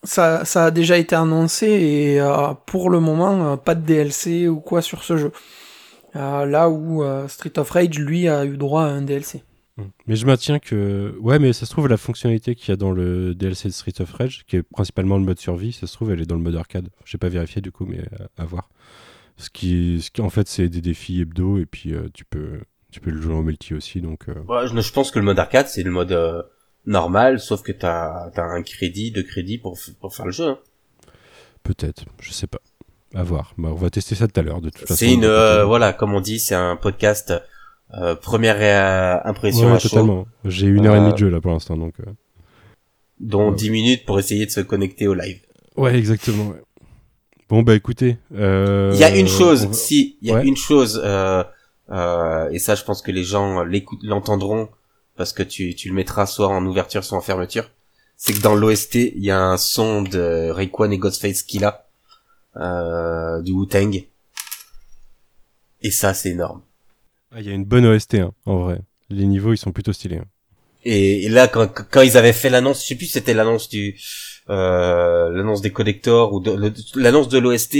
Ça, ça a déjà été annoncé et euh, pour le moment, euh, pas de DLC ou quoi sur ce jeu. Euh, là où Street of Rage, lui, a eu droit à un DLC. Mais je maintiens que. Ouais, mais ça se trouve, la fonctionnalité qu'il y a dans le DLC de Street of Rage, qui est principalement le mode survie, ça se trouve, elle est dans le mode arcade. J'ai pas vérifié du coup, mais à, à voir. Ce qui, ce qui, en fait, c'est des défis hebdo, et puis euh, tu, peux, tu peux le jouer en multi aussi. Donc, euh, Ouais, je, je pense que le mode arcade, c'est le mode euh, normal, sauf que t'as as un crédit, deux crédits pour, pour faire le jeu. hein. peut-être, je sais pas. À voir. Bah, on va tester ça tout à l'heure, de toute façon. C'est une, euh, voilà, comme on dit, c'est un podcast euh, première euh, impression Ouais, à totalement. J'ai une heure et demie Euh, de jeu là pour l'instant, donc. euh, dont Ouais. 10 minutes pour essayer de se connecter au live. Ouais, exactement. ouais. Bon, bah écoutez. euh, Il y a une chose, va- si, il y a Ouais. une chose, euh, euh, et ça je pense que les gens l'entendront, parce que tu, tu le mettras soit en ouverture, soit en fermeture, c'est que dans l'OST, il y a un son de Rayquan et Ghostface Killa, euh, du Wu-Tang. Et ça, c'est énorme. Ah, Il y a une bonne OST, hein, en vrai. Les niveaux, ils sont plutôt stylés. hein. Et, là, quand, quand ils avaient fait l'annonce, je sais plus si c'était l'annonce du, euh, l'annonce des collectors ou l'annonce de l'OST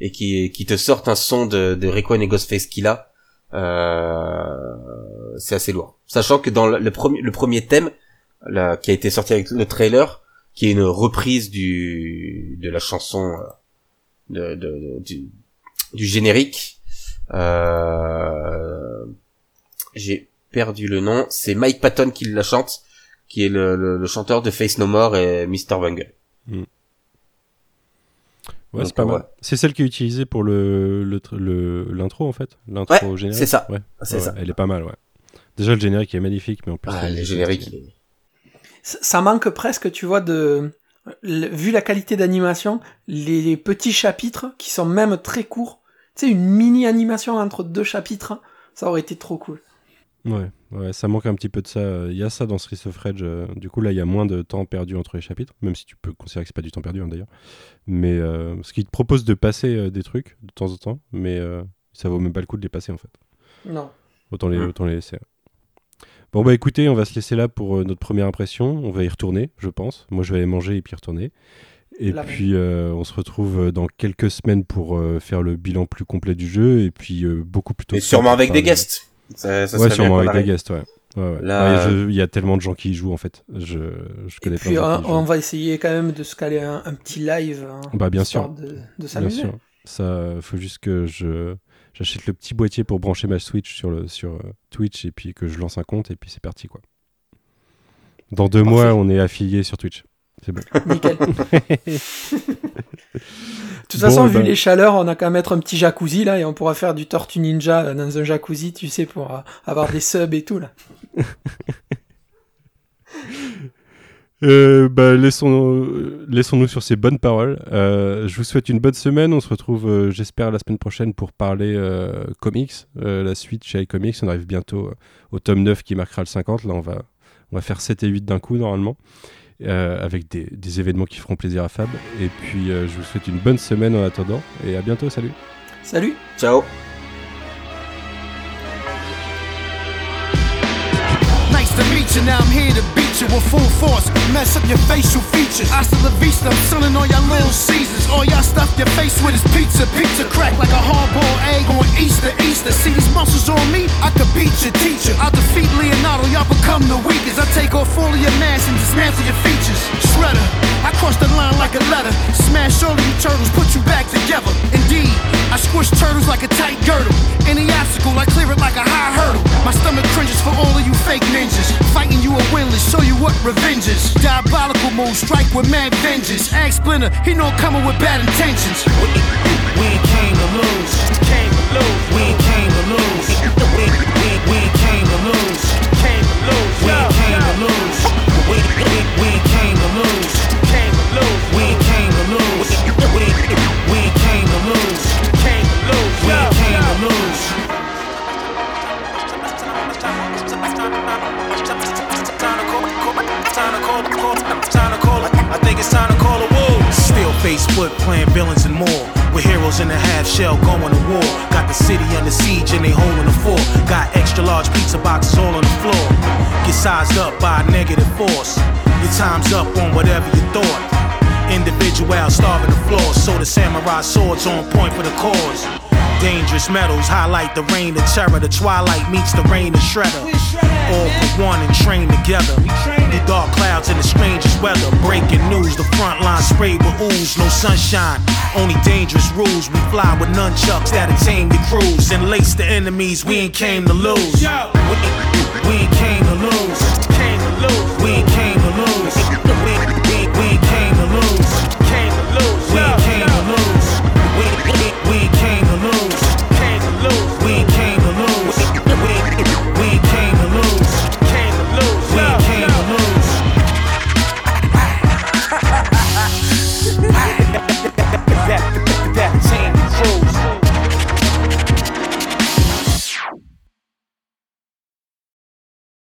et qui, qui te sortent un son de, de Rayquan et Ghostface Killa, euh, c'est assez lourd. Sachant que dans le, premier, le premier thème, là, qui a été sorti avec le trailer, qui est une reprise du, de la chanson, euh, de, de- de- du, du générique, euh, j'ai perdu le nom, c'est Mike Patton qui la chante, qui est le, le- le chanteur de Face No More et Mr. Bungle. Ouais, Donc, c'est pas mal. ouais. C'est celle qui est utilisée pour le le tr- le- l'intro en fait. L'intro Ouais, générique. c'est ça. Ouais. C'est Ouais, ça. Elle est pas mal, ouais. Déjà le générique est magnifique, mais en plus. Ah, le générique, est- Ça manque presque, tu vois, de vu la qualité d'animation, les, les petits chapitres qui sont même très courts. Tu sais, une mini animation entre deux chapitres, ça aurait été trop cool. Ouais, ouais, ça manque un petit peu de ça. Il y a ça dans Streets of Rage. euh, Du coup, là, il y a moins de temps perdu entre les chapitres, même si tu peux considérer que c'est pas du temps perdu hein, d'ailleurs. Mais euh, ce qui te propose de passer euh, des trucs de temps en temps, mais euh, ça vaut même pas le coup de les passer en fait. Non. Autant les, Mm. autant les laisser. Bon bah écoutez, on va se laisser là pour euh, notre première impression. On va y retourner, je pense. Moi, je vais aller manger et puis y retourner. Et La puis euh, on se retrouve dans quelques semaines pour euh, faire le bilan plus complet du jeu et puis euh, beaucoup plus tôt. Ça sûrement avec des guests. Ça, ça Ouais, sûrement avec des guests, ouais. Ouais, ouais. Là, Ouais, je- Il y a tellement de gens qui y jouent en fait. Je, je Et connais puis plein de gens on, on va essayer quand même de se caler un, un petit live. hein, Bah, bien sûr. De, de Bien s'amuser. sûr. Ça, faut juste que je j'achète le petit boîtier pour brancher ma Switch sur le sur euh, Twitch et puis que je lance un compte et puis c'est parti quoi. Dans deux Parfait. mois, on est affilié sur Twitch. C'est bon. Nickel. De toute façon, vu ben- les chaleurs, on a qu'à mettre un petit jacuzzi là et on pourra faire du Tortue Ninja dans un jacuzzi, tu sais, pour euh, avoir des subs et tout là. Euh, bah, laissons, euh, laissons-nous sur ces bonnes paroles. Euh, je vous souhaite une bonne semaine. On se retrouve, j'espère, la semaine prochaine pour parler comics. La suite chez iComics. On arrive bientôt au tome 9 qui marquera le 50. Là, on va, on va faire 7 et 8 d'un coup, normalement. Euh, avec des, des événements qui feront plaisir à Fab. Et puis, euh, je vous souhaite une bonne semaine en attendant. Et à bientôt. Salut. Salut Ciao. Nice to meet you, now I'm here to beat with full force. Mess up your facial features. Hasta la vista, I'm selling all y'all little Caesars. All y'all stuff your face with is pizza. Pizza crack like a hard-boiled egg on Easter, Easter. See these muscles on me? I could beat your teacher. I'll defeat Leonardo, y'all become the weakest. I take off all of your mass and dismantle your features. Shredder, I cross the line like a letter. Smash all of you turtles, put you back together. Indeed, I squish turtles like a tight girdle. Any obstacle, I clear it like a high hurdle. My stomach cringes for all of you fake ninjas. Fighting you are winless, you what revenge is. Diabolical move, strike with mad vengeance. Ask Splinter, he know I'm coming with bad intentions. We ain't came to lose. Came to lose. We came to lose. We, we, we came to lose. Came to lose. We came to lose. We, we, we time to call a war. Still face foot playing villains and more. With heroes in a half shell going to war. Got the city under siege and they holding the fort. Got extra large pizza boxes all on the floor. Get sized up by a negative force. Your time's up on whatever you thought. Individual starving the floor, so the samurai swords on point for the cause. Dangerous metals highlight the reign of terror. The twilight meets the reign of shredder. All for one and train together. The dark clouds and the strangest weather. Breaking news, the front line sprayed with ooze, no sunshine. Only dangerous rules. We fly with nunchucks that'll tame your crews and lace the enemies. We ain't came to lose. We, we ain't